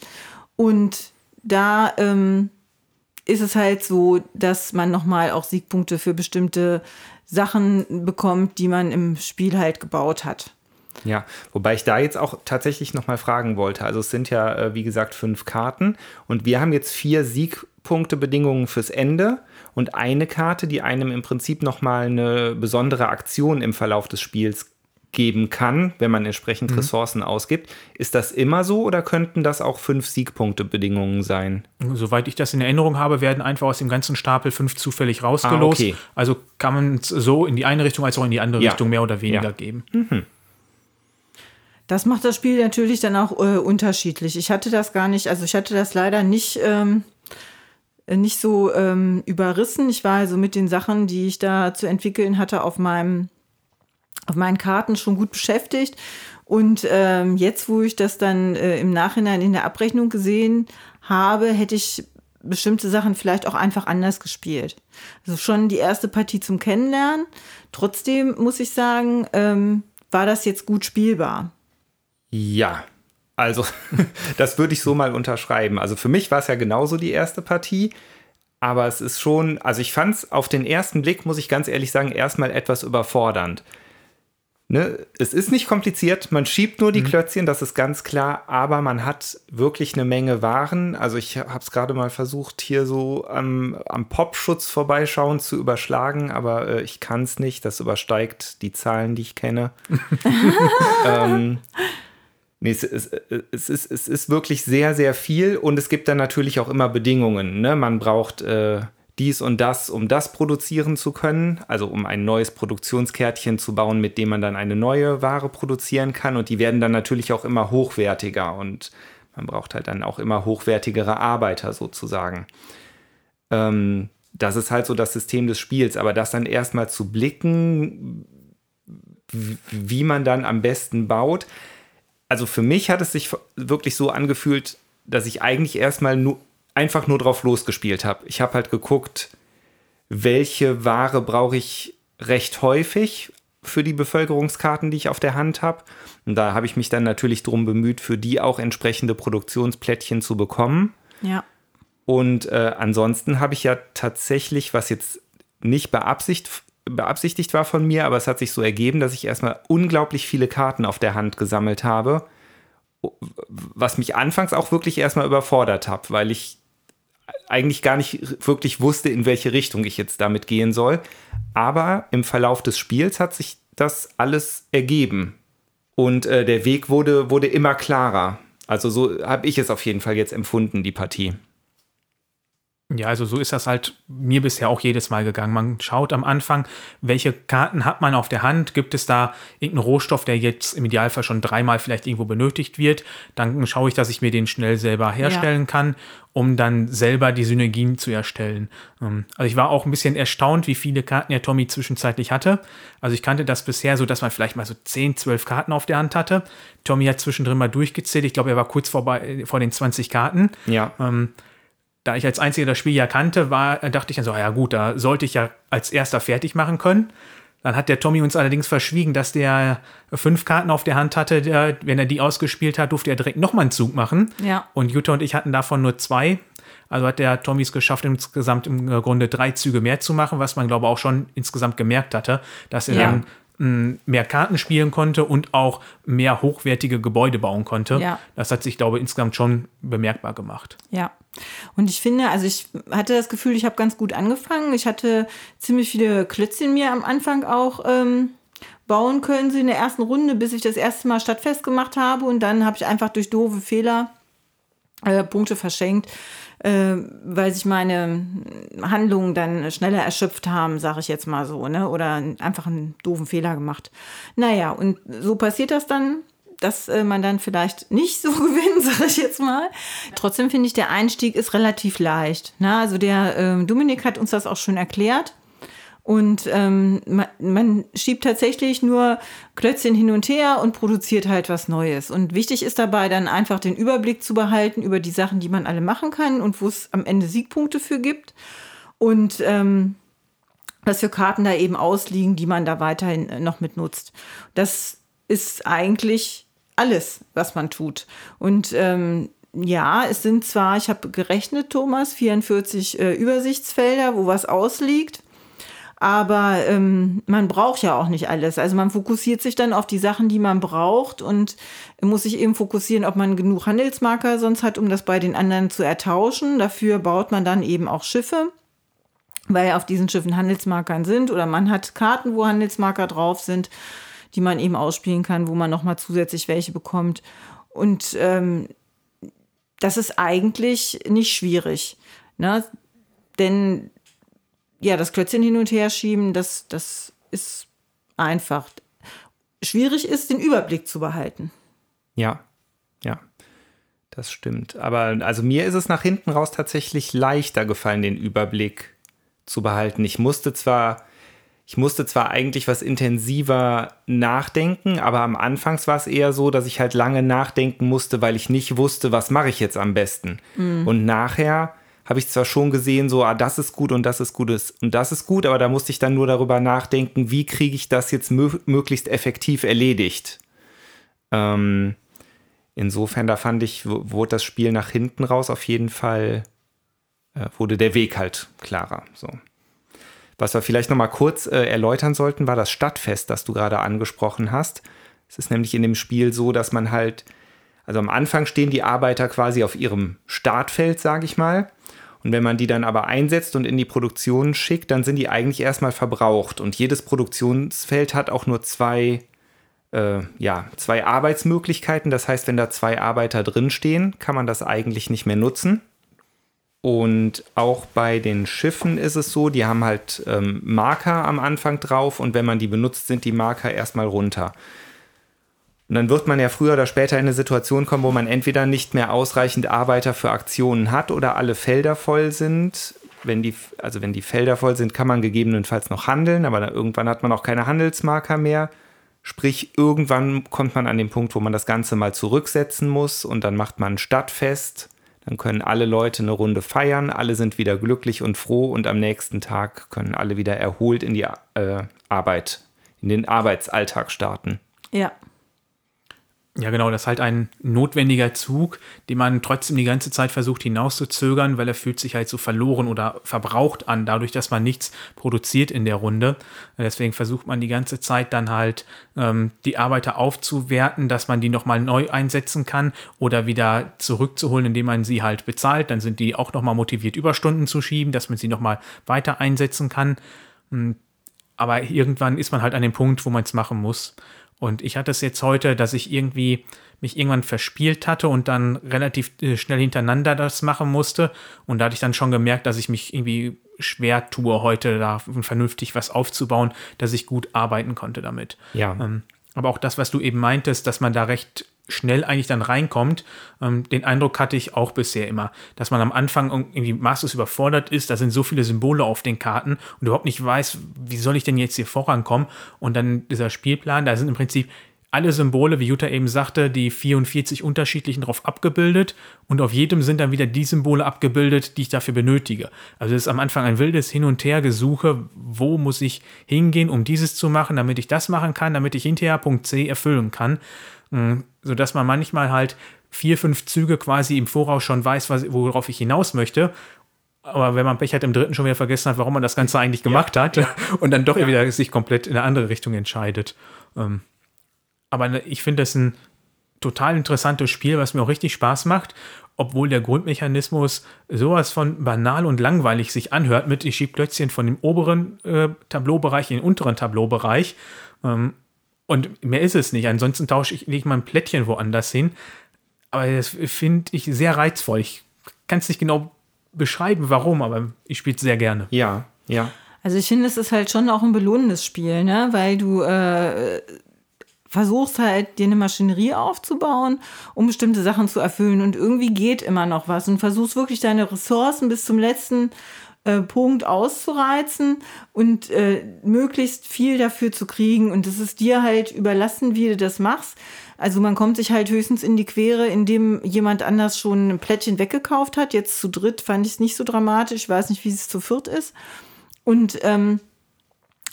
Und da ähm, ist es halt so, dass man nochmal auch Siegpunkte für bestimmte Sachen bekommt, die man im Spiel halt gebaut hat. Ja, wobei ich da jetzt auch tatsächlich nochmal fragen wollte. Also es sind ja, äh, wie gesagt, fünf Karten und wir haben jetzt vier Siegpunktebedingungen fürs Ende und eine Karte, die einem im Prinzip nochmal eine besondere Aktion im Verlauf des Spiels geben kann, wenn man entsprechend mhm. Ressourcen ausgibt. Ist das immer so oder könnten das auch fünf Siegpunktebedingungen sein? Soweit ich das in Erinnerung habe, werden einfach aus dem ganzen Stapel fünf zufällig rausgelost. Ah, okay. Also kann man es so in die eine Richtung als auch in die andere ja. Richtung mehr oder weniger ja. geben. Mhm. Das macht das Spiel natürlich dann auch äh, unterschiedlich. Ich hatte das gar nicht, also ich hatte das leider nicht, ähm, nicht so ähm, überrissen. Ich war also mit den Sachen, die ich da zu entwickeln hatte, auf meinem, auf meinen Karten schon gut beschäftigt. Und ähm, jetzt, wo ich das dann äh, im Nachhinein in der Abrechnung gesehen habe, hätte ich bestimmte Sachen vielleicht auch einfach anders gespielt. Also schon die erste Partie zum Kennenlernen. Trotzdem muss ich sagen, ähm, war das jetzt gut spielbar. Ja, also (laughs) das würde ich so mal unterschreiben. Also für mich war es ja genauso die erste Partie, aber es ist schon, also ich fand es auf den ersten Blick, muss ich ganz ehrlich sagen, erstmal etwas überfordernd. Ne? Es ist nicht kompliziert, man schiebt nur die mhm. Klötzchen, das ist ganz klar, aber man hat wirklich eine Menge Waren. Also ich habe es gerade mal versucht, hier so am, am Popschutz vorbeischauen zu überschlagen, aber äh, ich kann es nicht, das übersteigt die Zahlen, die ich kenne. (laughs) ähm, Nee, es, es, es, ist, es ist wirklich sehr, sehr viel und es gibt dann natürlich auch immer Bedingungen. Ne? Man braucht äh, dies und das, um das produzieren zu können, also um ein neues Produktionskärtchen zu bauen, mit dem man dann eine neue Ware produzieren kann und die werden dann natürlich auch immer hochwertiger und man braucht halt dann auch immer hochwertigere Arbeiter sozusagen. Ähm, das ist halt so das System des Spiels, aber das dann erstmal zu blicken, wie man dann am besten baut, also für mich hat es sich wirklich so angefühlt, dass ich eigentlich erstmal nur, einfach nur drauf losgespielt habe. Ich habe halt geguckt, welche Ware brauche ich recht häufig für die Bevölkerungskarten, die ich auf der Hand habe. Und da habe ich mich dann natürlich darum bemüht, für die auch entsprechende Produktionsplättchen zu bekommen. Ja. Und äh, ansonsten habe ich ja tatsächlich, was jetzt nicht beabsichtigt, beabsichtigt war von mir, aber es hat sich so ergeben, dass ich erstmal unglaublich viele Karten auf der Hand gesammelt habe, was mich anfangs auch wirklich erstmal überfordert hat, weil ich eigentlich gar nicht wirklich wusste, in welche Richtung ich jetzt damit gehen soll. Aber im Verlauf des Spiels hat sich das alles ergeben. Und äh, der Weg wurde, wurde immer klarer. Also so habe ich es auf jeden Fall jetzt empfunden, die Partie. Ja, also so ist das halt mir bisher auch jedes Mal gegangen. Man schaut am Anfang, welche Karten hat man auf der Hand. Gibt es da irgendeinen Rohstoff, der jetzt im Idealfall schon dreimal vielleicht irgendwo benötigt wird? Dann schaue ich, dass ich mir den schnell selber herstellen ja. kann, um dann selber die Synergien zu erstellen. Ähm, also ich war auch ein bisschen erstaunt, wie viele Karten ja Tommy zwischenzeitlich hatte. Also ich kannte das bisher so, dass man vielleicht mal so 10, 12 Karten auf der Hand hatte. Tommy hat zwischendrin mal durchgezählt. Ich glaube, er war kurz vorbei, vor den 20 Karten. Ja. Ähm, da ich als einziger das Spiel ja kannte, war, dachte ich dann so, ja gut, da sollte ich ja als erster fertig machen können. Dann hat der Tommy uns allerdings verschwiegen, dass der fünf Karten auf der Hand hatte. Der, wenn er die ausgespielt hat, durfte er direkt nochmal einen Zug machen. Ja. Und Jutta und ich hatten davon nur zwei. Also hat der Tommy es geschafft, insgesamt im Grunde drei Züge mehr zu machen, was man, glaube ich, auch schon insgesamt gemerkt hatte, dass er ja. dann mehr Karten spielen konnte und auch mehr hochwertige Gebäude bauen konnte. Ja. Das hat sich, glaube ich, insgesamt schon bemerkbar gemacht. Ja. Und ich finde, also ich hatte das Gefühl, ich habe ganz gut angefangen. Ich hatte ziemlich viele Klötzchen mir am Anfang auch ähm, bauen können, sie in der ersten Runde, bis ich das erste Mal Stadtfest gemacht habe. Und dann habe ich einfach durch doofe Fehler äh, Punkte verschenkt äh, weil sich meine Handlungen dann schneller erschöpft haben, sage ich jetzt mal so, ne? Oder einfach einen doofen Fehler gemacht. Naja, und so passiert das dann dass äh, man dann vielleicht nicht so (laughs) gewinnt, sage ich jetzt mal. Trotzdem finde ich, der Einstieg ist relativ leicht. Ne? Also der äh, Dominik hat uns das auch schon erklärt. Und ähm, man, man schiebt tatsächlich nur Klötzchen hin und her und produziert halt was Neues. Und wichtig ist dabei dann einfach den Überblick zu behalten über die Sachen, die man alle machen kann und wo es am Ende Siegpunkte für gibt. Und ähm, was für Karten da eben ausliegen, die man da weiterhin äh, noch mitnutzt. Das ist eigentlich alles, was man tut. Und ähm, ja, es sind zwar, ich habe gerechnet, Thomas, 44 äh, Übersichtsfelder, wo was ausliegt. Aber ähm, man braucht ja auch nicht alles. Also man fokussiert sich dann auf die Sachen, die man braucht und muss sich eben fokussieren, ob man genug Handelsmarker sonst hat, um das bei den anderen zu ertauschen. Dafür baut man dann eben auch Schiffe, weil auf diesen Schiffen Handelsmarkern sind oder man hat Karten, wo Handelsmarker drauf sind, die man eben ausspielen kann, wo man nochmal zusätzlich welche bekommt. Und ähm, das ist eigentlich nicht schwierig. Ne? Denn ja, das Klötzchen hin und her schieben, das, das ist einfach. Schwierig ist, den Überblick zu behalten. Ja, ja, das stimmt. Aber also mir ist es nach hinten raus tatsächlich leichter gefallen, den Überblick zu behalten. Ich musste zwar, ich musste zwar eigentlich was intensiver nachdenken, aber am Anfangs war es eher so, dass ich halt lange nachdenken musste, weil ich nicht wusste, was mache ich jetzt am besten. Mhm. Und nachher habe ich zwar schon gesehen, so, ah, das ist gut und das ist gut und das ist gut, aber da musste ich dann nur darüber nachdenken, wie kriege ich das jetzt mö möglichst effektiv erledigt. Ähm, insofern, da fand ich, wurde das Spiel nach hinten raus auf jeden Fall, äh, wurde der Weg halt klarer. So. Was wir vielleicht noch mal kurz äh, erläutern sollten, war das Stadtfest, das du gerade angesprochen hast. Es ist nämlich in dem Spiel so, dass man halt, also am Anfang stehen die Arbeiter quasi auf ihrem Startfeld, sage ich mal. Und wenn man die dann aber einsetzt und in die Produktion schickt, dann sind die eigentlich erstmal verbraucht. Und jedes Produktionsfeld hat auch nur zwei, äh, ja, zwei Arbeitsmöglichkeiten. Das heißt, wenn da zwei Arbeiter drinstehen, kann man das eigentlich nicht mehr nutzen. Und auch bei den Schiffen ist es so, die haben halt ähm, Marker am Anfang drauf und wenn man die benutzt, sind die Marker erstmal runter. Und dann wird man ja früher oder später in eine Situation kommen, wo man entweder nicht mehr ausreichend Arbeiter für Aktionen hat oder alle Felder voll sind. Wenn die, also wenn die Felder voll sind, kann man gegebenenfalls noch handeln, aber irgendwann hat man auch keine Handelsmarker mehr. Sprich, irgendwann kommt man an den Punkt, wo man das Ganze mal zurücksetzen muss und dann macht man Stadtfest. Dann können alle Leute eine Runde feiern, alle sind wieder glücklich und froh und am nächsten Tag können alle wieder erholt in die äh, Arbeit, in den Arbeitsalltag starten. Ja. Ja, genau, das ist halt ein notwendiger Zug, den man trotzdem die ganze Zeit versucht hinauszuzögern, weil er fühlt sich halt so verloren oder verbraucht an, dadurch, dass man nichts produziert in der Runde. Deswegen versucht man die ganze Zeit dann halt ähm, die Arbeiter aufzuwerten, dass man die nochmal neu einsetzen kann oder wieder zurückzuholen, indem man sie halt bezahlt. Dann sind die auch nochmal motiviert, Überstunden zu schieben, dass man sie nochmal weiter einsetzen kann. Hm, aber irgendwann ist man halt an dem Punkt, wo man es machen muss. Und ich hatte es jetzt heute, dass ich irgendwie mich irgendwann verspielt hatte und dann relativ äh, schnell hintereinander das machen musste. Und da hatte ich dann schon gemerkt, dass ich mich irgendwie schwer tue, heute da vernünftig was aufzubauen, dass ich gut arbeiten konnte damit. Ja. Ähm, aber auch das, was du eben meintest, dass man da recht schnell eigentlich dann reinkommt. Ähm, den Eindruck hatte ich auch bisher immer, dass man am Anfang irgendwie maßlos überfordert ist. Da sind so viele Symbole auf den Karten und überhaupt nicht weiß, wie soll ich denn jetzt hier vorankommen. Und dann dieser Spielplan, da sind im Prinzip alle Symbole, wie Jutta eben sagte, die 44 unterschiedlichen drauf abgebildet und auf jedem sind dann wieder die Symbole abgebildet, die ich dafür benötige. Also es ist am Anfang ein wildes Hin- und Her-Gesuche, wo muss ich hingehen, um dieses zu machen, damit ich das machen kann, damit ich hinterher Punkt C erfüllen kann. Sodass man manchmal halt vier, fünf Züge quasi im Voraus schon weiß, was, worauf ich hinaus möchte. Aber wenn man Pech hat, im dritten schon wieder vergessen hat, warum man das Ganze eigentlich gemacht ja, hat ja. (laughs) und dann doch ja. wieder sich komplett in eine andere Richtung entscheidet. Ähm, aber ne, ich finde das ein total interessantes Spiel, was mir auch richtig Spaß macht, obwohl der Grundmechanismus sowas von banal und langweilig sich anhört mit ich schiebe Klötzchen von dem oberen äh, Tableaubereich in den unteren Tableaubereich. Ähm, und mehr ist es nicht. Ansonsten tausche ich, lege ich mal ein Plättchen woanders hin. Aber das finde ich sehr reizvoll. Ich kann es nicht genau beschreiben, warum, aber ich spiele es sehr gerne. Ja, ja. Also ich finde, es ist halt schon auch ein belohnendes Spiel, ne? Weil du äh, versuchst halt, dir eine Maschinerie aufzubauen, um bestimmte Sachen zu erfüllen. Und irgendwie geht immer noch was. Und versuchst wirklich deine Ressourcen bis zum letzten äh, Punkt auszureizen und äh, möglichst viel dafür zu kriegen. Und es ist dir halt überlassen, wie du das machst. Also man kommt sich halt höchstens in die Quere, indem jemand anders schon ein Plättchen weggekauft hat. Jetzt zu dritt fand ich es nicht so dramatisch. Ich weiß nicht, wie es zu viert ist. Und ähm,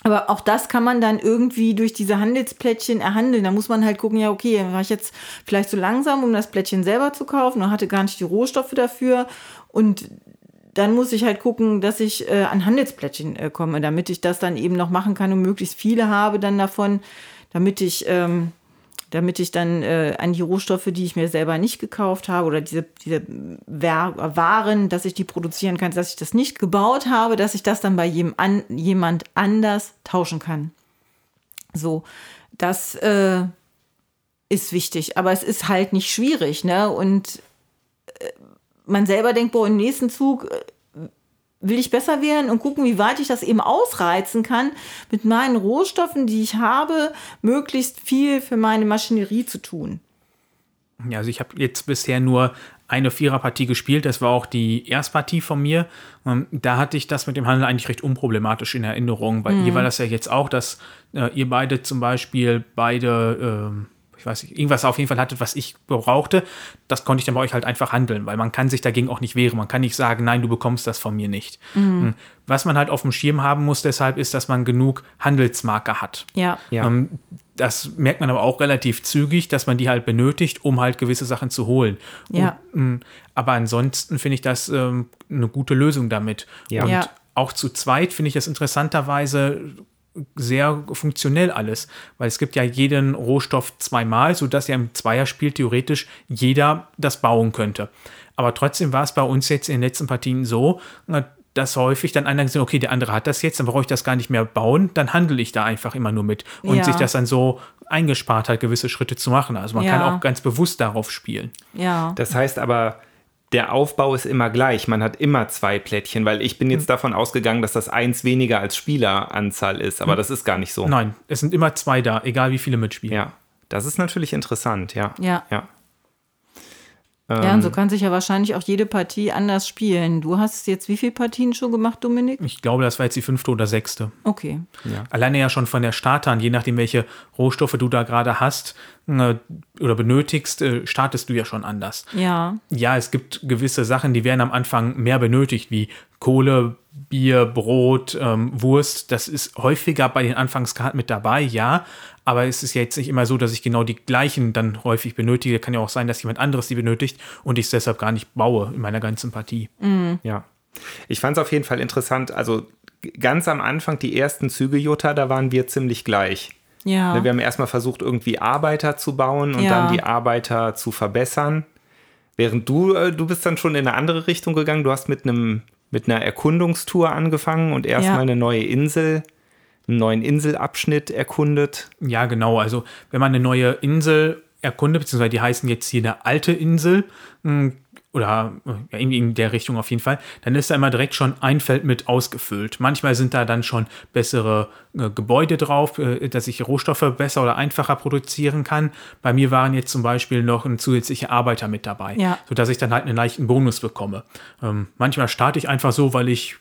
Aber auch das kann man dann irgendwie durch diese Handelsplättchen erhandeln. Da muss man halt gucken, ja, okay, war ich jetzt vielleicht zu langsam, um das Plättchen selber zu kaufen und hatte gar nicht die Rohstoffe dafür. Und dann muss ich halt gucken, dass ich äh, an Handelsplättchen äh, komme, damit ich das dann eben noch machen kann und möglichst viele habe dann davon, damit ich ähm, damit ich dann äh, an die Rohstoffe, die ich mir selber nicht gekauft habe oder diese, diese Waren, dass ich die produzieren kann, dass ich das nicht gebaut habe, dass ich das dann bei jedem an, jemand anders tauschen kann. So, das äh, ist wichtig, aber es ist halt nicht schwierig, ne? Und man selber denkt, boah, im nächsten Zug äh, will ich besser werden und gucken, wie weit ich das eben ausreizen kann, mit meinen Rohstoffen, die ich habe, möglichst viel für meine Maschinerie zu tun. Ja, also ich habe jetzt bisher nur eine Viererpartie gespielt. Das war auch die Erstpartie von mir. Und da hatte ich das mit dem Handel eigentlich recht unproblematisch in Erinnerung, weil mhm. hier war das ja jetzt auch, dass äh, ihr beide zum Beispiel beide äh, ich weiß nicht, irgendwas auf jeden Fall hattet, was ich brauchte, das konnte ich dann bei euch halt einfach handeln, weil man kann sich dagegen auch nicht wehren. Man kann nicht sagen, nein, du bekommst das von mir nicht. Mhm. Was man halt auf dem Schirm haben muss deshalb, ist, dass man genug Handelsmarker hat. Ja. ja. Ähm, das merkt man aber auch relativ zügig, dass man die halt benötigt, um halt gewisse Sachen zu holen. Ja. Und, aber ansonsten finde ich das ähm, eine gute Lösung damit. Ja. Und ja. auch zu zweit finde ich das interessanterweise sehr funktionell alles, weil es gibt ja jeden Rohstoff zweimal, sodass ja im Zweierspiel theoretisch jeder das bauen könnte. Aber trotzdem war es bei uns jetzt in den letzten Partien so, dass häufig dann einer gesagt okay, der andere hat das jetzt, dann brauche ich das gar nicht mehr bauen, dann handle ich da einfach immer nur mit und ja. sich das dann so eingespart hat, gewisse Schritte zu machen. Also man ja. kann auch ganz bewusst darauf spielen. Ja. Das heißt aber, der Aufbau ist immer gleich. Man hat immer zwei Plättchen, weil ich bin jetzt hm. davon ausgegangen, dass das eins weniger als Spieleranzahl ist, aber hm. das ist gar nicht so. Nein, es sind immer zwei da, egal wie viele mitspielen. Ja, das ist natürlich interessant, ja. Ja. ja. Ja, und so ähm. kann sich ja wahrscheinlich auch jede Partie anders spielen. Du hast jetzt wie viele Partien schon gemacht, Dominik? Ich glaube, das war jetzt die fünfte oder sechste. Okay. Ja. Alleine ja schon von der Start an, je nachdem, welche Rohstoffe du da gerade hast äh, oder benötigst, äh, startest du ja schon anders. Ja. Ja, es gibt gewisse Sachen, die werden am Anfang mehr benötigt, wie Kohle, Bier, Brot, ähm, Wurst. Das ist häufiger bei den Anfangskarten mit dabei, ja. Aber es ist ja jetzt nicht immer so, dass ich genau die gleichen dann häufig benötige. Kann ja auch sein, dass jemand anderes die benötigt und ich es deshalb gar nicht baue in meiner ganzen Partie. Mhm. Ja. Ich fand es auf jeden Fall interessant. Also ganz am Anfang, die ersten Züge Jutta, da waren wir ziemlich gleich. Ja. Ne, wir haben erstmal versucht, irgendwie Arbeiter zu bauen und ja. dann die Arbeiter zu verbessern. Während du, äh, du bist dann schon in eine andere Richtung gegangen. Du hast mit einem mit einer Erkundungstour angefangen und erstmal ja. eine neue Insel einen neuen Inselabschnitt erkundet. Ja, genau. Also wenn man eine neue Insel erkundet, beziehungsweise die heißen jetzt hier eine alte Insel, hm, oder ja, irgendwie in der Richtung auf jeden Fall, dann ist da immer direkt schon ein Feld mit ausgefüllt. Manchmal sind da dann schon bessere äh, Gebäude drauf, äh, dass ich Rohstoffe besser oder einfacher produzieren kann. Bei mir waren jetzt zum Beispiel noch ein zusätzlicher Arbeiter mit dabei, ja. sodass ich dann halt einen leichten Bonus bekomme. Ähm, manchmal starte ich einfach so, weil ich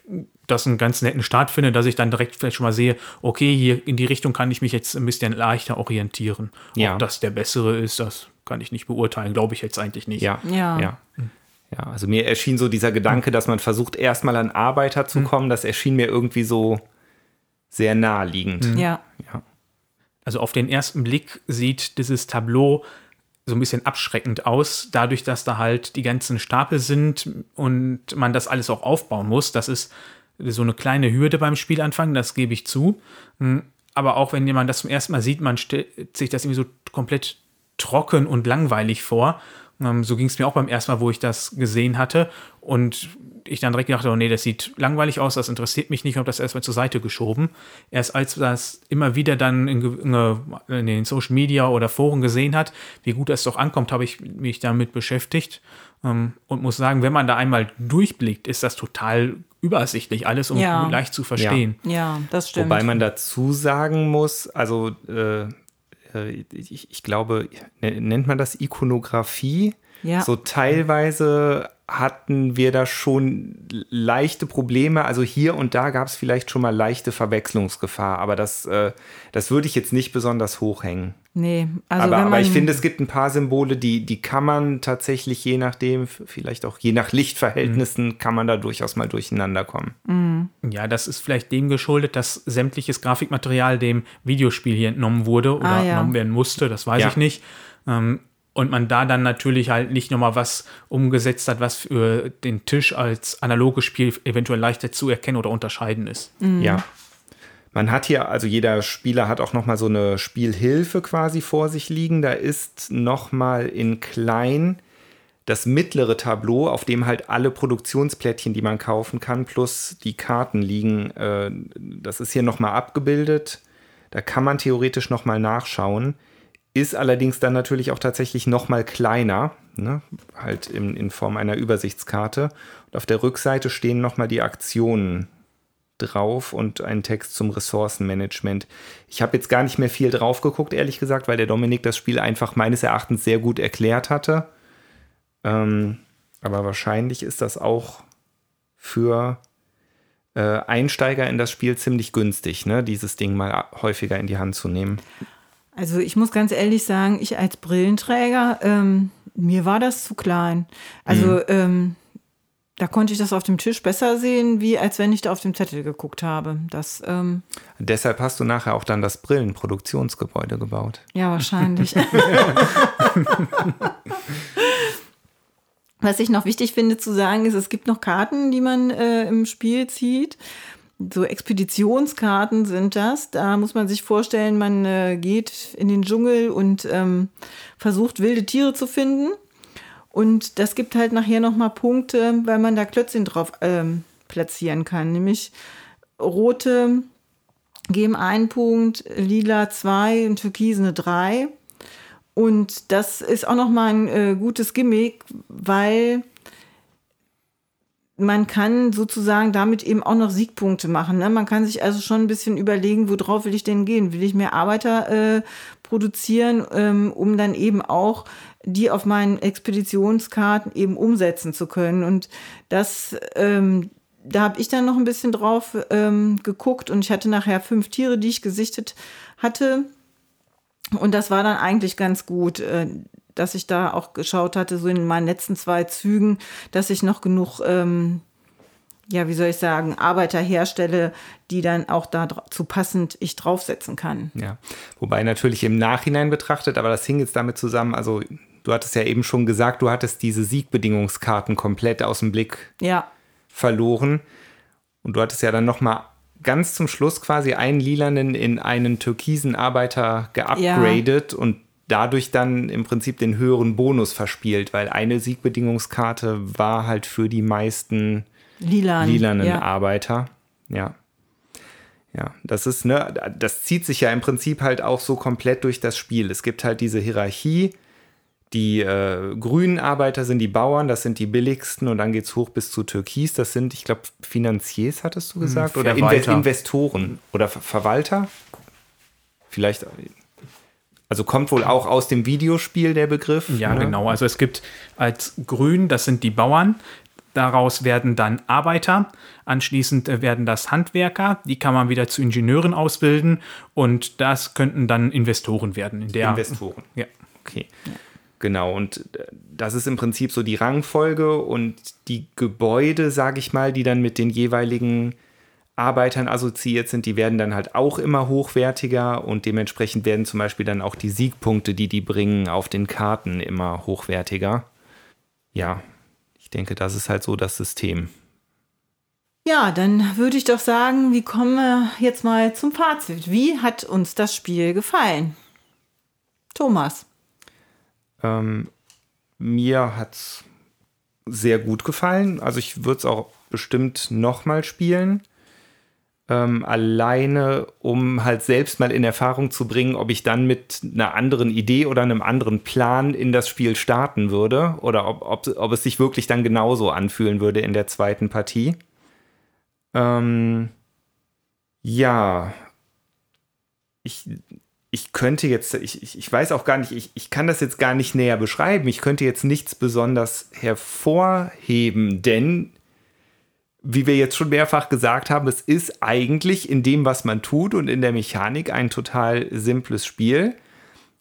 das einen ganz netten Start finde, dass ich dann direkt vielleicht schon mal sehe, okay, hier in die Richtung kann ich mich jetzt ein bisschen leichter orientieren. Ja. Ob das der bessere ist, das kann ich nicht beurteilen, glaube ich jetzt eigentlich nicht. Ja, ja. ja. Ja, also mir erschien so dieser Gedanke, dass man versucht, erstmal an Arbeiter zu hm. kommen, das erschien mir irgendwie so sehr naheliegend. Hm. Ja. ja. Also auf den ersten Blick sieht dieses Tableau so ein bisschen abschreckend aus, dadurch, dass da halt die ganzen Stapel sind und man das alles auch aufbauen muss. Das ist so eine kleine Hürde beim Spielanfang, das gebe ich zu. Hm, aber auch wenn jemand das zum ersten Mal sieht, man stellt sich das irgendwie so komplett trocken und langweilig vor. Ähm, so ging es mir auch beim ersten Mal, wo ich das gesehen hatte. Und ich dann direkt gedacht, oh nee, das sieht langweilig aus, das interessiert mich nicht, habe das erstmal zur Seite geschoben. Erst als das immer wieder dann in, in, den Social Media oder Foren gesehen hat, wie gut das doch ankommt, habe ich mich damit beschäftigt ähm, und muss sagen, wenn man da einmal durchblickt, ist das total übersichtlich alles, um ja. leicht zu verstehen. Ja. ja, das stimmt. Wobei man dazu sagen muss, also äh, äh, ich, ich, glaube, nennt man das Ikonografie? Ja. So teilweise hatten wir da schon leichte Probleme. Also hier und da gab es vielleicht schon mal leichte Verwechslungsgefahr, aber das, äh, das würde ich jetzt nicht besonders hochhängen. Nee, also aber, wenn aber ich finde, es gibt ein paar Symbole, die, die kann man tatsächlich je nachdem, vielleicht auch je nach Lichtverhältnissen, mhm. kann man da durchaus mal durcheinander kommen. Mhm. Ja, das ist vielleicht dem geschuldet, dass sämtliches Grafikmaterial dem Videospiel hier entnommen wurde oder ah, ja. entnommen werden musste, das weiß ja. ich nicht. Ähm, und man da dann natürlich halt nicht nochmal was umgesetzt hat, was für den Tisch als analoges Spiel eventuell leichter zu erkennen oder unterscheiden ist. Mhm. Ja. Man hat hier, also jeder Spieler hat auch nochmal so eine Spielhilfe quasi vor sich liegen. Da ist nochmal in klein das mittlere Tableau, auf dem halt alle Produktionsplättchen, die man kaufen kann, plus die Karten liegen. Äh, das ist hier nochmal abgebildet. Da kann man theoretisch nochmal nachschauen ist allerdings dann natürlich auch tatsächlich noch mal kleiner, ne? halt in, in Form einer Übersichtskarte. Und auf der Rückseite stehen noch mal die Aktionen drauf und ein Text zum Ressourcenmanagement. Ich habe jetzt gar nicht mehr viel drauf geguckt, ehrlich gesagt, weil der Dominik das Spiel einfach meines Erachtens sehr gut erklärt hatte. Ähm, aber wahrscheinlich ist das auch für äh, Einsteiger in das Spiel ziemlich günstig, ne? dieses Ding mal häufiger in die Hand zu nehmen. Also ich muss ganz ehrlich sagen, ich als Brillenträger, ähm, mir war das zu klein. Also mhm. ähm, da konnte ich das auf dem Tisch besser sehen, wie als wenn ich da auf dem Zettel geguckt habe. Das, ähm Deshalb hast du nachher auch dann das Brillenproduktionsgebäude gebaut. Ja, wahrscheinlich. (laughs) Was ich noch wichtig finde zu sagen, ist, es gibt noch Karten, die man äh, im Spiel zieht so Expeditionskarten sind das. Da muss man sich vorstellen, man äh, geht in den Dschungel und ähm, versucht wilde Tiere zu finden. Und das gibt halt nachher nochmal Punkte, weil man da Klötzchen drauf ähm, platzieren kann. Nämlich rote geben einen Punkt, lila zwei und türkise eine drei. Und das ist auch nochmal ein äh, gutes Gimmick, weil man kann sozusagen damit eben auch noch Siegpunkte machen. Ne? Man kann sich also schon ein bisschen überlegen, worauf will ich denn gehen? Will ich mehr Arbeiter äh, produzieren, ähm, um dann eben auch die auf meinen Expeditionskarten eben umsetzen zu können? Und das, ähm, da habe ich dann noch ein bisschen drauf ähm, geguckt und ich hatte nachher fünf Tiere, die ich gesichtet hatte. Und das war dann eigentlich ganz gut. Äh, dass ich da auch geschaut hatte, so in meinen letzten zwei Zügen, dass ich noch genug, ähm, ja, wie soll ich sagen, Arbeiter herstelle, die dann auch dazu passend ich draufsetzen kann. Ja, wobei natürlich im Nachhinein betrachtet, aber das hing jetzt damit zusammen, also du hattest ja eben schon gesagt, du hattest diese Siegbedingungskarten komplett aus dem Blick ja. verloren. Und du hattest ja dann noch mal ganz zum Schluss quasi einen lilanen in einen türkisen Arbeiter geupgradet ja. und dadurch dann im Prinzip den höheren Bonus verspielt, weil eine Siegbedingungskarte war halt für die meisten Lilan, lilanen ja. Arbeiter. Ja. Ja, das ist, ne, das zieht sich ja im Prinzip halt auch so komplett durch das Spiel. Es gibt halt diese Hierarchie. Die äh, grünen Arbeiter sind die Bauern, das sind die billigsten und dann geht es hoch bis zu Türkis. Das sind, ich glaube, Finanziers, hattest du hm, gesagt? Oder Inve Investoren oder Ver Verwalter? Vielleicht, also kommt wohl auch aus dem Videospiel der Begriff. Ja, ne? genau. Also es gibt als Grün, das sind die Bauern. Daraus werden dann Arbeiter, anschließend äh, werden das Handwerker, die kann man wieder zu Ingenieuren ausbilden und das könnten dann Investoren werden. In der Investoren. Ja. Okay. Ja. Genau, und äh, das ist im Prinzip so die Rangfolge und die Gebäude, sage ich mal, die dann mit den jeweiligen Arbeitern assoziiert sind, die werden dann halt auch immer hochwertiger und dementsprechend werden zum Beispiel dann auch die Siegpunkte, die die bringen, auf den Karten immer hochwertiger. Ja, ich denke, das ist halt so das System. Ja, dann würde ich doch sagen, wir kommen jetzt mal zum Fazit. Wie hat uns das Spiel gefallen? Thomas. Ähm, mir hat es sehr gut gefallen. Also ich würde es auch bestimmt nochmal spielen ähm, alleine, um halt selbst mal in Erfahrung zu bringen, ob ich dann mit einer anderen Idee oder einem anderen Plan in das Spiel starten würde oder ob, ob, ob es sich wirklich dann genauso anfühlen würde in der zweiten Partie. Ähm, ja, ich ich könnte jetzt, ich, ich, ich weiß auch gar nicht, ich, ich kann das jetzt gar nicht näher beschreiben. Ich könnte jetzt nichts besonders hervorheben, denn wie wir jetzt schon mehrfach gesagt haben, es ist eigentlich in dem, was man tut und in der Mechanik ein total simples Spiel.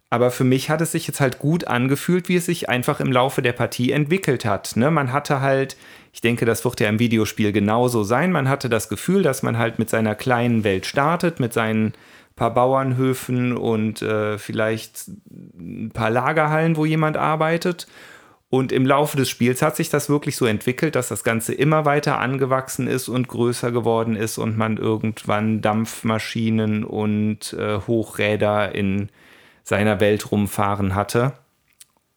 Aber für mich hat es sich jetzt halt gut angefühlt, wie es sich einfach im Laufe der Partie entwickelt hat. Ne? Man hatte halt, ich denke, das wird ja im Videospiel genauso sein, man hatte das Gefühl, dass man halt mit seiner kleinen Welt startet, mit seinen paar Bauernhöfen und äh, vielleicht ein paar Lagerhallen, wo jemand arbeitet. Und im Laufe des Spiels hat sich das wirklich so entwickelt, dass das Ganze immer weiter angewachsen ist und größer geworden ist und man irgendwann Dampfmaschinen und äh, Hochräder in seiner Welt rumfahren hatte.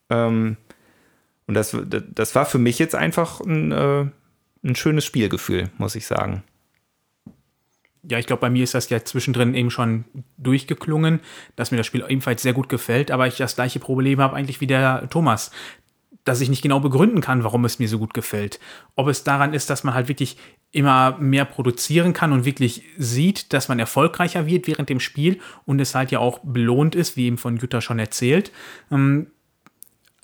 Ähm, und das, das war für mich jetzt einfach ein, äh, ein schönes Spielgefühl, muss ich sagen. Ja, ich glaube, bei mir ist das ja zwischendrin eben schon durchgeklungen, dass mir das Spiel ebenfalls sehr gut gefällt, aber ich das gleiche Problem habe eigentlich wie der Thomas, dass ich nicht genau begründen kann, warum es mir so gut gefällt. Ob es daran ist, dass man halt wirklich immer mehr produzieren kann und wirklich sieht, dass man erfolgreicher wird während dem Spiel und es halt ja auch belohnt ist, wie eben von Jutta schon erzählt. Ähm,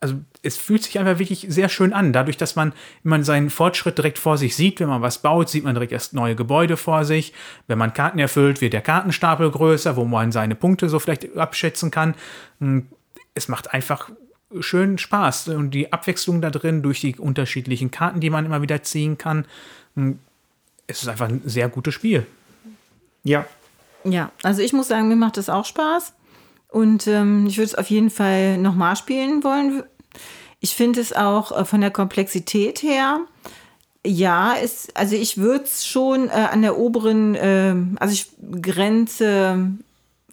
also es fühlt sich einfach wirklich sehr schön an. Dadurch, dass man immer seinen Fortschritt direkt vor sich sieht, wenn man was baut, sieht man direkt erst neue Gebäude vor sich. Wenn man Karten erfüllt, wird der Kartenstapel größer, wo man seine Punkte so vielleicht abschätzen kann. Hm, es macht einfach schön Spaß. Und die Abwechslung da drin durch die unterschiedlichen Karten, die man immer wieder ziehen kann. Hm, es ist einfach ein sehr gutes Spiel. Ja. Ja, also ich muss sagen, mir macht es auch Spaß. Und ähm, ich würde es auf jeden Fall nochmal spielen wollen. Ich finde es auch äh, von der Komplexität her, ja, ist, also ich würde es schon äh, an der oberen, äh, also ich grenze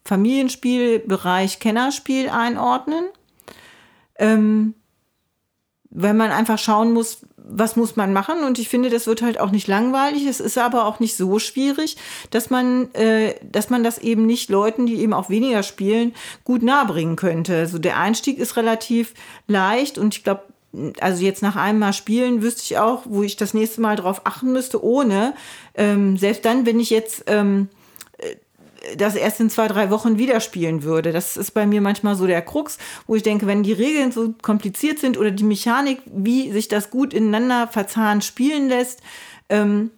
Familienspielbereich Kennerspiel einordnen. Ähm, weil man einfach schauen muss, was muss man machen. Und ich finde, das wird halt auch nicht langweilig. Es ist aber auch nicht so schwierig, dass man, äh, dass man das eben nicht Leuten, die eben auch weniger spielen, gut nahebringen könnte. Also der Einstieg ist relativ leicht und ich glaube, also jetzt nach einem Mal spielen wüsste ich auch, wo ich das nächste Mal drauf achten müsste, ohne. Ähm, selbst dann, wenn ich jetzt ähm, das erst in zwei, drei Wochen wieder spielen würde. Das ist bei mir manchmal so der Krux, wo ich denke, wenn die Regeln so kompliziert sind oder die Mechanik, wie sich das gut ineinander verzahnt spielen lässt, ähm,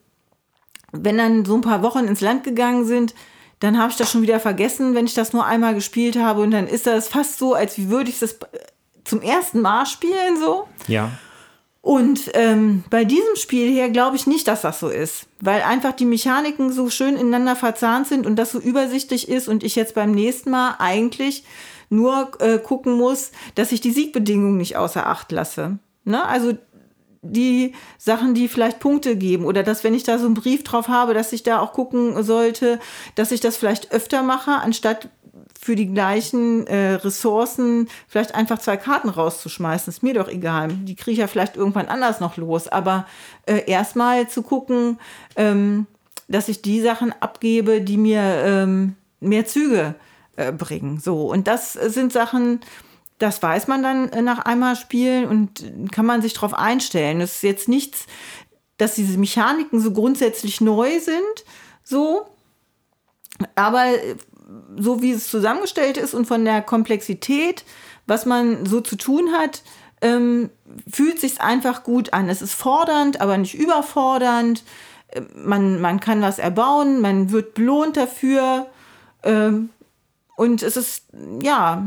wenn dann so ein paar Wochen ins Land gegangen sind, dann habe ich das schon wieder vergessen, wenn ich das nur einmal gespielt habe und dann ist das fast so, als würde ich das zum ersten Mal spielen so. Ja. Und ähm, bei diesem Spiel her glaube ich nicht, dass das so ist, weil einfach die Mechaniken so schön ineinander verzahnt sind und das so übersichtlich ist und ich jetzt beim nächsten Mal eigentlich nur äh, gucken muss, dass ich die Siegbedingungen nicht außer Acht lasse. Ne? Also die Sachen, die vielleicht Punkte geben oder dass, wenn ich da so einen Brief drauf habe, dass ich da auch gucken sollte, dass ich das vielleicht öfter mache, anstatt für die gleichen äh, Ressourcen vielleicht einfach zwei Karten rauszuschmeißen. Ist mir doch egal. Die kriege ich ja vielleicht irgendwann anders noch los. Aber äh, erstmal zu gucken, ähm, dass ich die Sachen abgebe, die mir ähm, mehr Züge äh, bringen. So. Und das sind Sachen, das weiß man dann äh, nach einmal spielen und kann man sich darauf einstellen. Es ist jetzt nichts, dass diese Mechaniken so grundsätzlich neu sind. So. Aber so wie es zusammengestellt ist und von der Komplexität, was man so zu tun hat, ähm, fühlt sich einfach gut an. Es ist fordernd, aber nicht überfordernd. Äh, man, man kann was erbauen, man wird belohnt dafür. Ähm, und es ist, ja,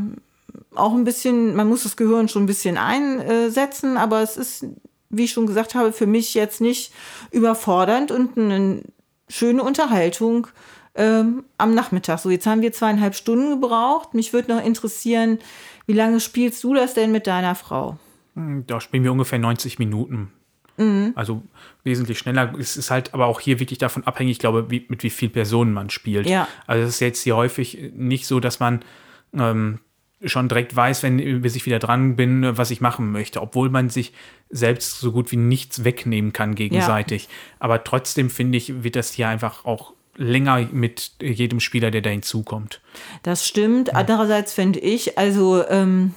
auch ein bisschen, man muss das Gehirn schon ein bisschen einsetzen, aber es ist, wie ich schon gesagt habe, für mich jetzt nicht überfordernd und eine schöne Unterhaltung ähm, am Nachmittag. So, jetzt haben wir zweieinhalb Stunden gebraucht. Mich würde noch interessieren, wie lange spielst du das denn mit deiner Frau? Hm, da spielen wir ungefähr 90 Minuten. Mhm. Also wesentlich schneller. Es ist halt aber auch hier wirklich davon abhängig, ich glaube, wie, mit wie vielen Personen man spielt. Ja. Also es ist jetzt hier häufig nicht so, dass man ähm, schon direkt weiß, wenn bis ich wieder dran bin, was ich machen möchte, obwohl man sich selbst so gut wie nichts wegnehmen kann gegenseitig. Ja. Aber trotzdem finde ich, wird das hier einfach auch länger mit jedem Spieler, der da hinzukommt. Das stimmt. Ja. Andererseits finde ich, also ähm,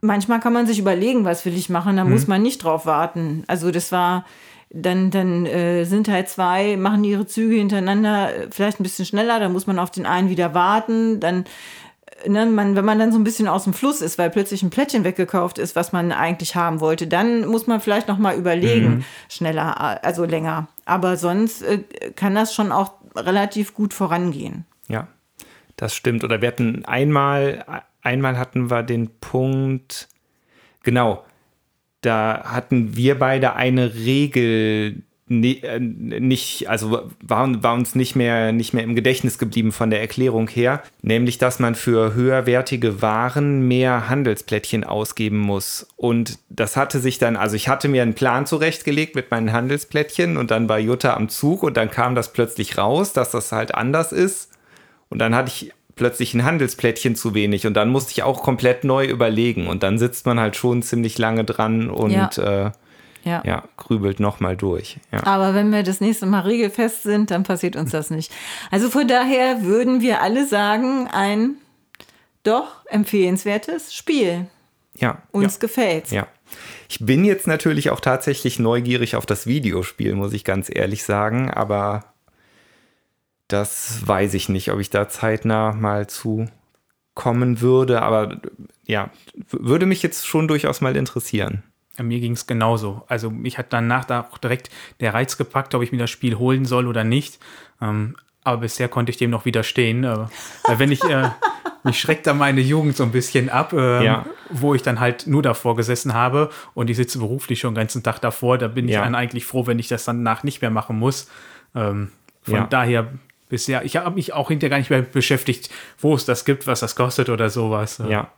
manchmal kann man sich überlegen, was will ich machen, da hm. muss man nicht drauf warten. Also das war dann, dann äh, sind halt zwei, machen ihre Züge hintereinander äh, vielleicht ein bisschen schneller, dann muss man auf den einen wieder warten, dann Ne, man, wenn man dann so ein bisschen aus dem Fluss ist, weil plötzlich ein Plättchen weggekauft ist, was man eigentlich haben wollte, dann muss man vielleicht noch mal überlegen, mhm. schneller, also länger. Aber sonst äh, kann das schon auch relativ gut vorangehen. Ja, das stimmt. Oder wir hatten einmal, einmal hatten wir den Punkt, genau, da hatten wir beide eine Regel nicht, also war, war uns nicht mehr, nicht mehr im Gedächtnis geblieben von der Erklärung her, nämlich dass man für höherwertige Waren mehr Handelsplättchen ausgeben muss. Und das hatte sich dann, also ich hatte mir einen Plan zurechtgelegt mit meinen Handelsplättchen und dann war Jutta am Zug und dann kam das plötzlich raus, dass das halt anders ist. Und dann hatte ich plötzlich ein Handelsplättchen zu wenig und dann musste ich auch komplett neu überlegen und dann sitzt man halt schon ziemlich lange dran und ja. Äh, ja. ja, grübelt nochmal durch. Ja. Aber wenn wir das nächste Mal regelfest sind, dann passiert uns das nicht. Also von daher würden wir alle sagen, ein doch empfehlenswertes Spiel. Ja. Uns ja. gefällt's. Ja. Ich bin jetzt natürlich auch tatsächlich neugierig auf das Videospiel, muss ich ganz ehrlich sagen, aber das weiß ich nicht, ob ich da zeitnah mal zu kommen würde, aber ja, würde mich jetzt schon durchaus mal interessieren. Mir ging es genauso. Also mich hat danach da auch direkt der Reiz gepackt, ob ich mir das Spiel holen soll oder nicht. Ähm, aber bisher konnte ich dem noch widerstehen. Äh, weil wenn ich, äh, (laughs) mich schreckt da meine Jugend so ein bisschen ab, äh, ja. wo ich dann halt nur davor gesessen habe und ich sitze beruflich schon den ganzen Tag davor. Da bin ja. ich dann eigentlich froh, wenn ich das dann nach nicht mehr machen muss. Ähm, von ja. daher bisher, ich habe mich auch hinterher gar nicht mehr beschäftigt, wo es das gibt, was das kostet oder sowas. Ja.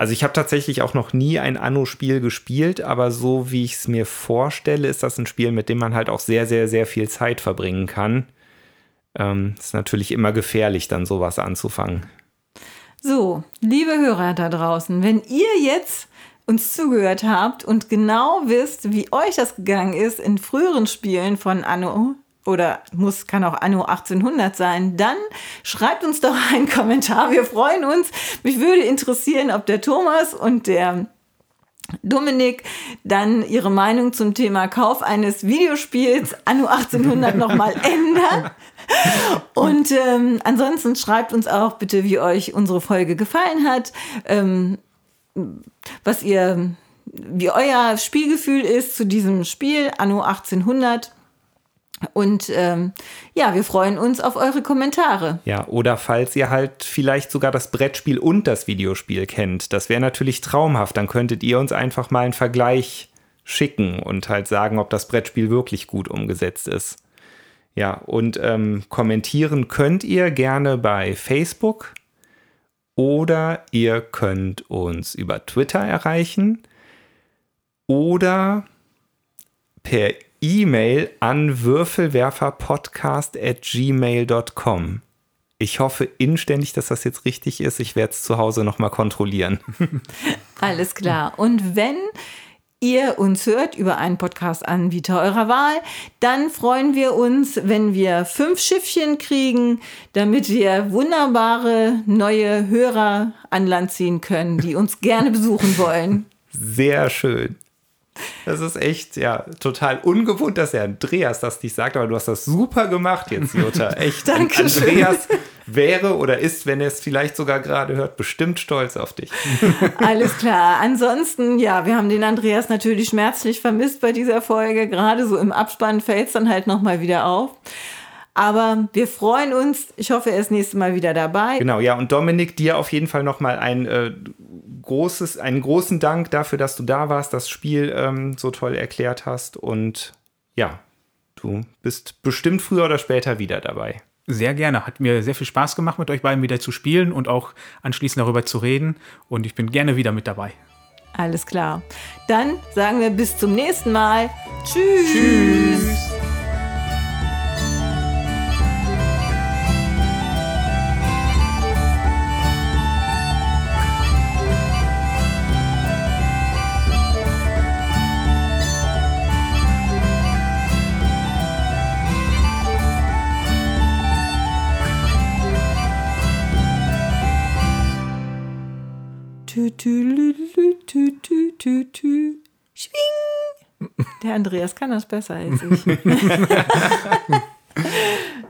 Also ich habe tatsächlich auch noch nie ein Anno-Spiel gespielt, aber so wie ich es mir vorstelle, ist das ein Spiel, mit dem man halt auch sehr, sehr, sehr viel Zeit verbringen kann. Ähm, ist natürlich immer gefährlich, dann sowas anzufangen. So, liebe Hörer da draußen, wenn ihr jetzt uns zugehört habt und genau wisst, wie euch das gegangen ist in früheren Spielen von Anno oder muss, kann auch Anno 1800 sein, dann schreibt uns doch einen Kommentar. Wir freuen uns. Mich würde interessieren, ob der Thomas und der Dominik dann ihre Meinung zum Thema Kauf eines Videospiels Anno 1800 nochmal (laughs) ändern. Und ähm, ansonsten schreibt uns auch bitte, wie euch unsere Folge gefallen hat, ähm, was ihr, wie euer Spielgefühl ist zu diesem Spiel Anno 1800. Und ähm, ja, wir freuen uns auf eure Kommentare. Ja, oder falls ihr halt vielleicht sogar das Brettspiel und das Videospiel kennt. Das wäre natürlich traumhaft. Dann könntet ihr uns einfach mal einen Vergleich schicken und halt sagen, ob das Brettspiel wirklich gut umgesetzt ist. Ja, und ähm, kommentieren könnt ihr gerne bei Facebook oder ihr könnt uns über Twitter erreichen oder per E-Mail an würfelwerferpodcast.gmail.com. Ich hoffe inständig, dass das jetzt richtig ist. Ich werde es zu Hause nochmal kontrollieren. (laughs) Alles klar. Und wenn ihr uns hört über einen Podcast-Anbieter eurer Wahl, dann freuen wir uns, wenn wir fünf Schiffchen kriegen, damit wir wunderbare neue Hörer an Land ziehen können, die uns gerne besuchen wollen. Sehr schön. Das ist echt, ja, total ungewohnt, dass der Andreas das nicht sagt, aber du hast das super gemacht jetzt, Jutta. (laughs) Echt. Dankeschön. Andreas wäre oder ist, wenn er es vielleicht sogar gerade hört, bestimmt stolz auf dich. (laughs) Alles klar. Ansonsten, ja, wir haben den Andreas natürlich schmerzlich vermisst bei dieser Folge. Gerade so im Abspann fällt es dann halt nochmal wieder auf. Aber wir freuen uns. Ich hoffe, er ist nächstes Mal wieder dabei. Genau, ja. Und Dominik, dir auf jeden Fall nochmal ein äh, großes, einen großen Dank dafür, dass du da warst, das Spiel ähm, so toll erklärt hast. Und ja, du bist bestimmt früher oder später wieder dabei. Sehr gerne. Hat mir sehr viel Spaß gemacht, mit euch beiden wieder zu spielen und auch anschließend darüber zu reden. Und ich bin gerne wieder mit dabei. Alles klar. Dann sagen wir bis zum nächsten Mal. Tschüss. Tschüss. Tü, tü, tü, tü, tü. Schwing. Der Andreas kann das besser als ich. (laughs)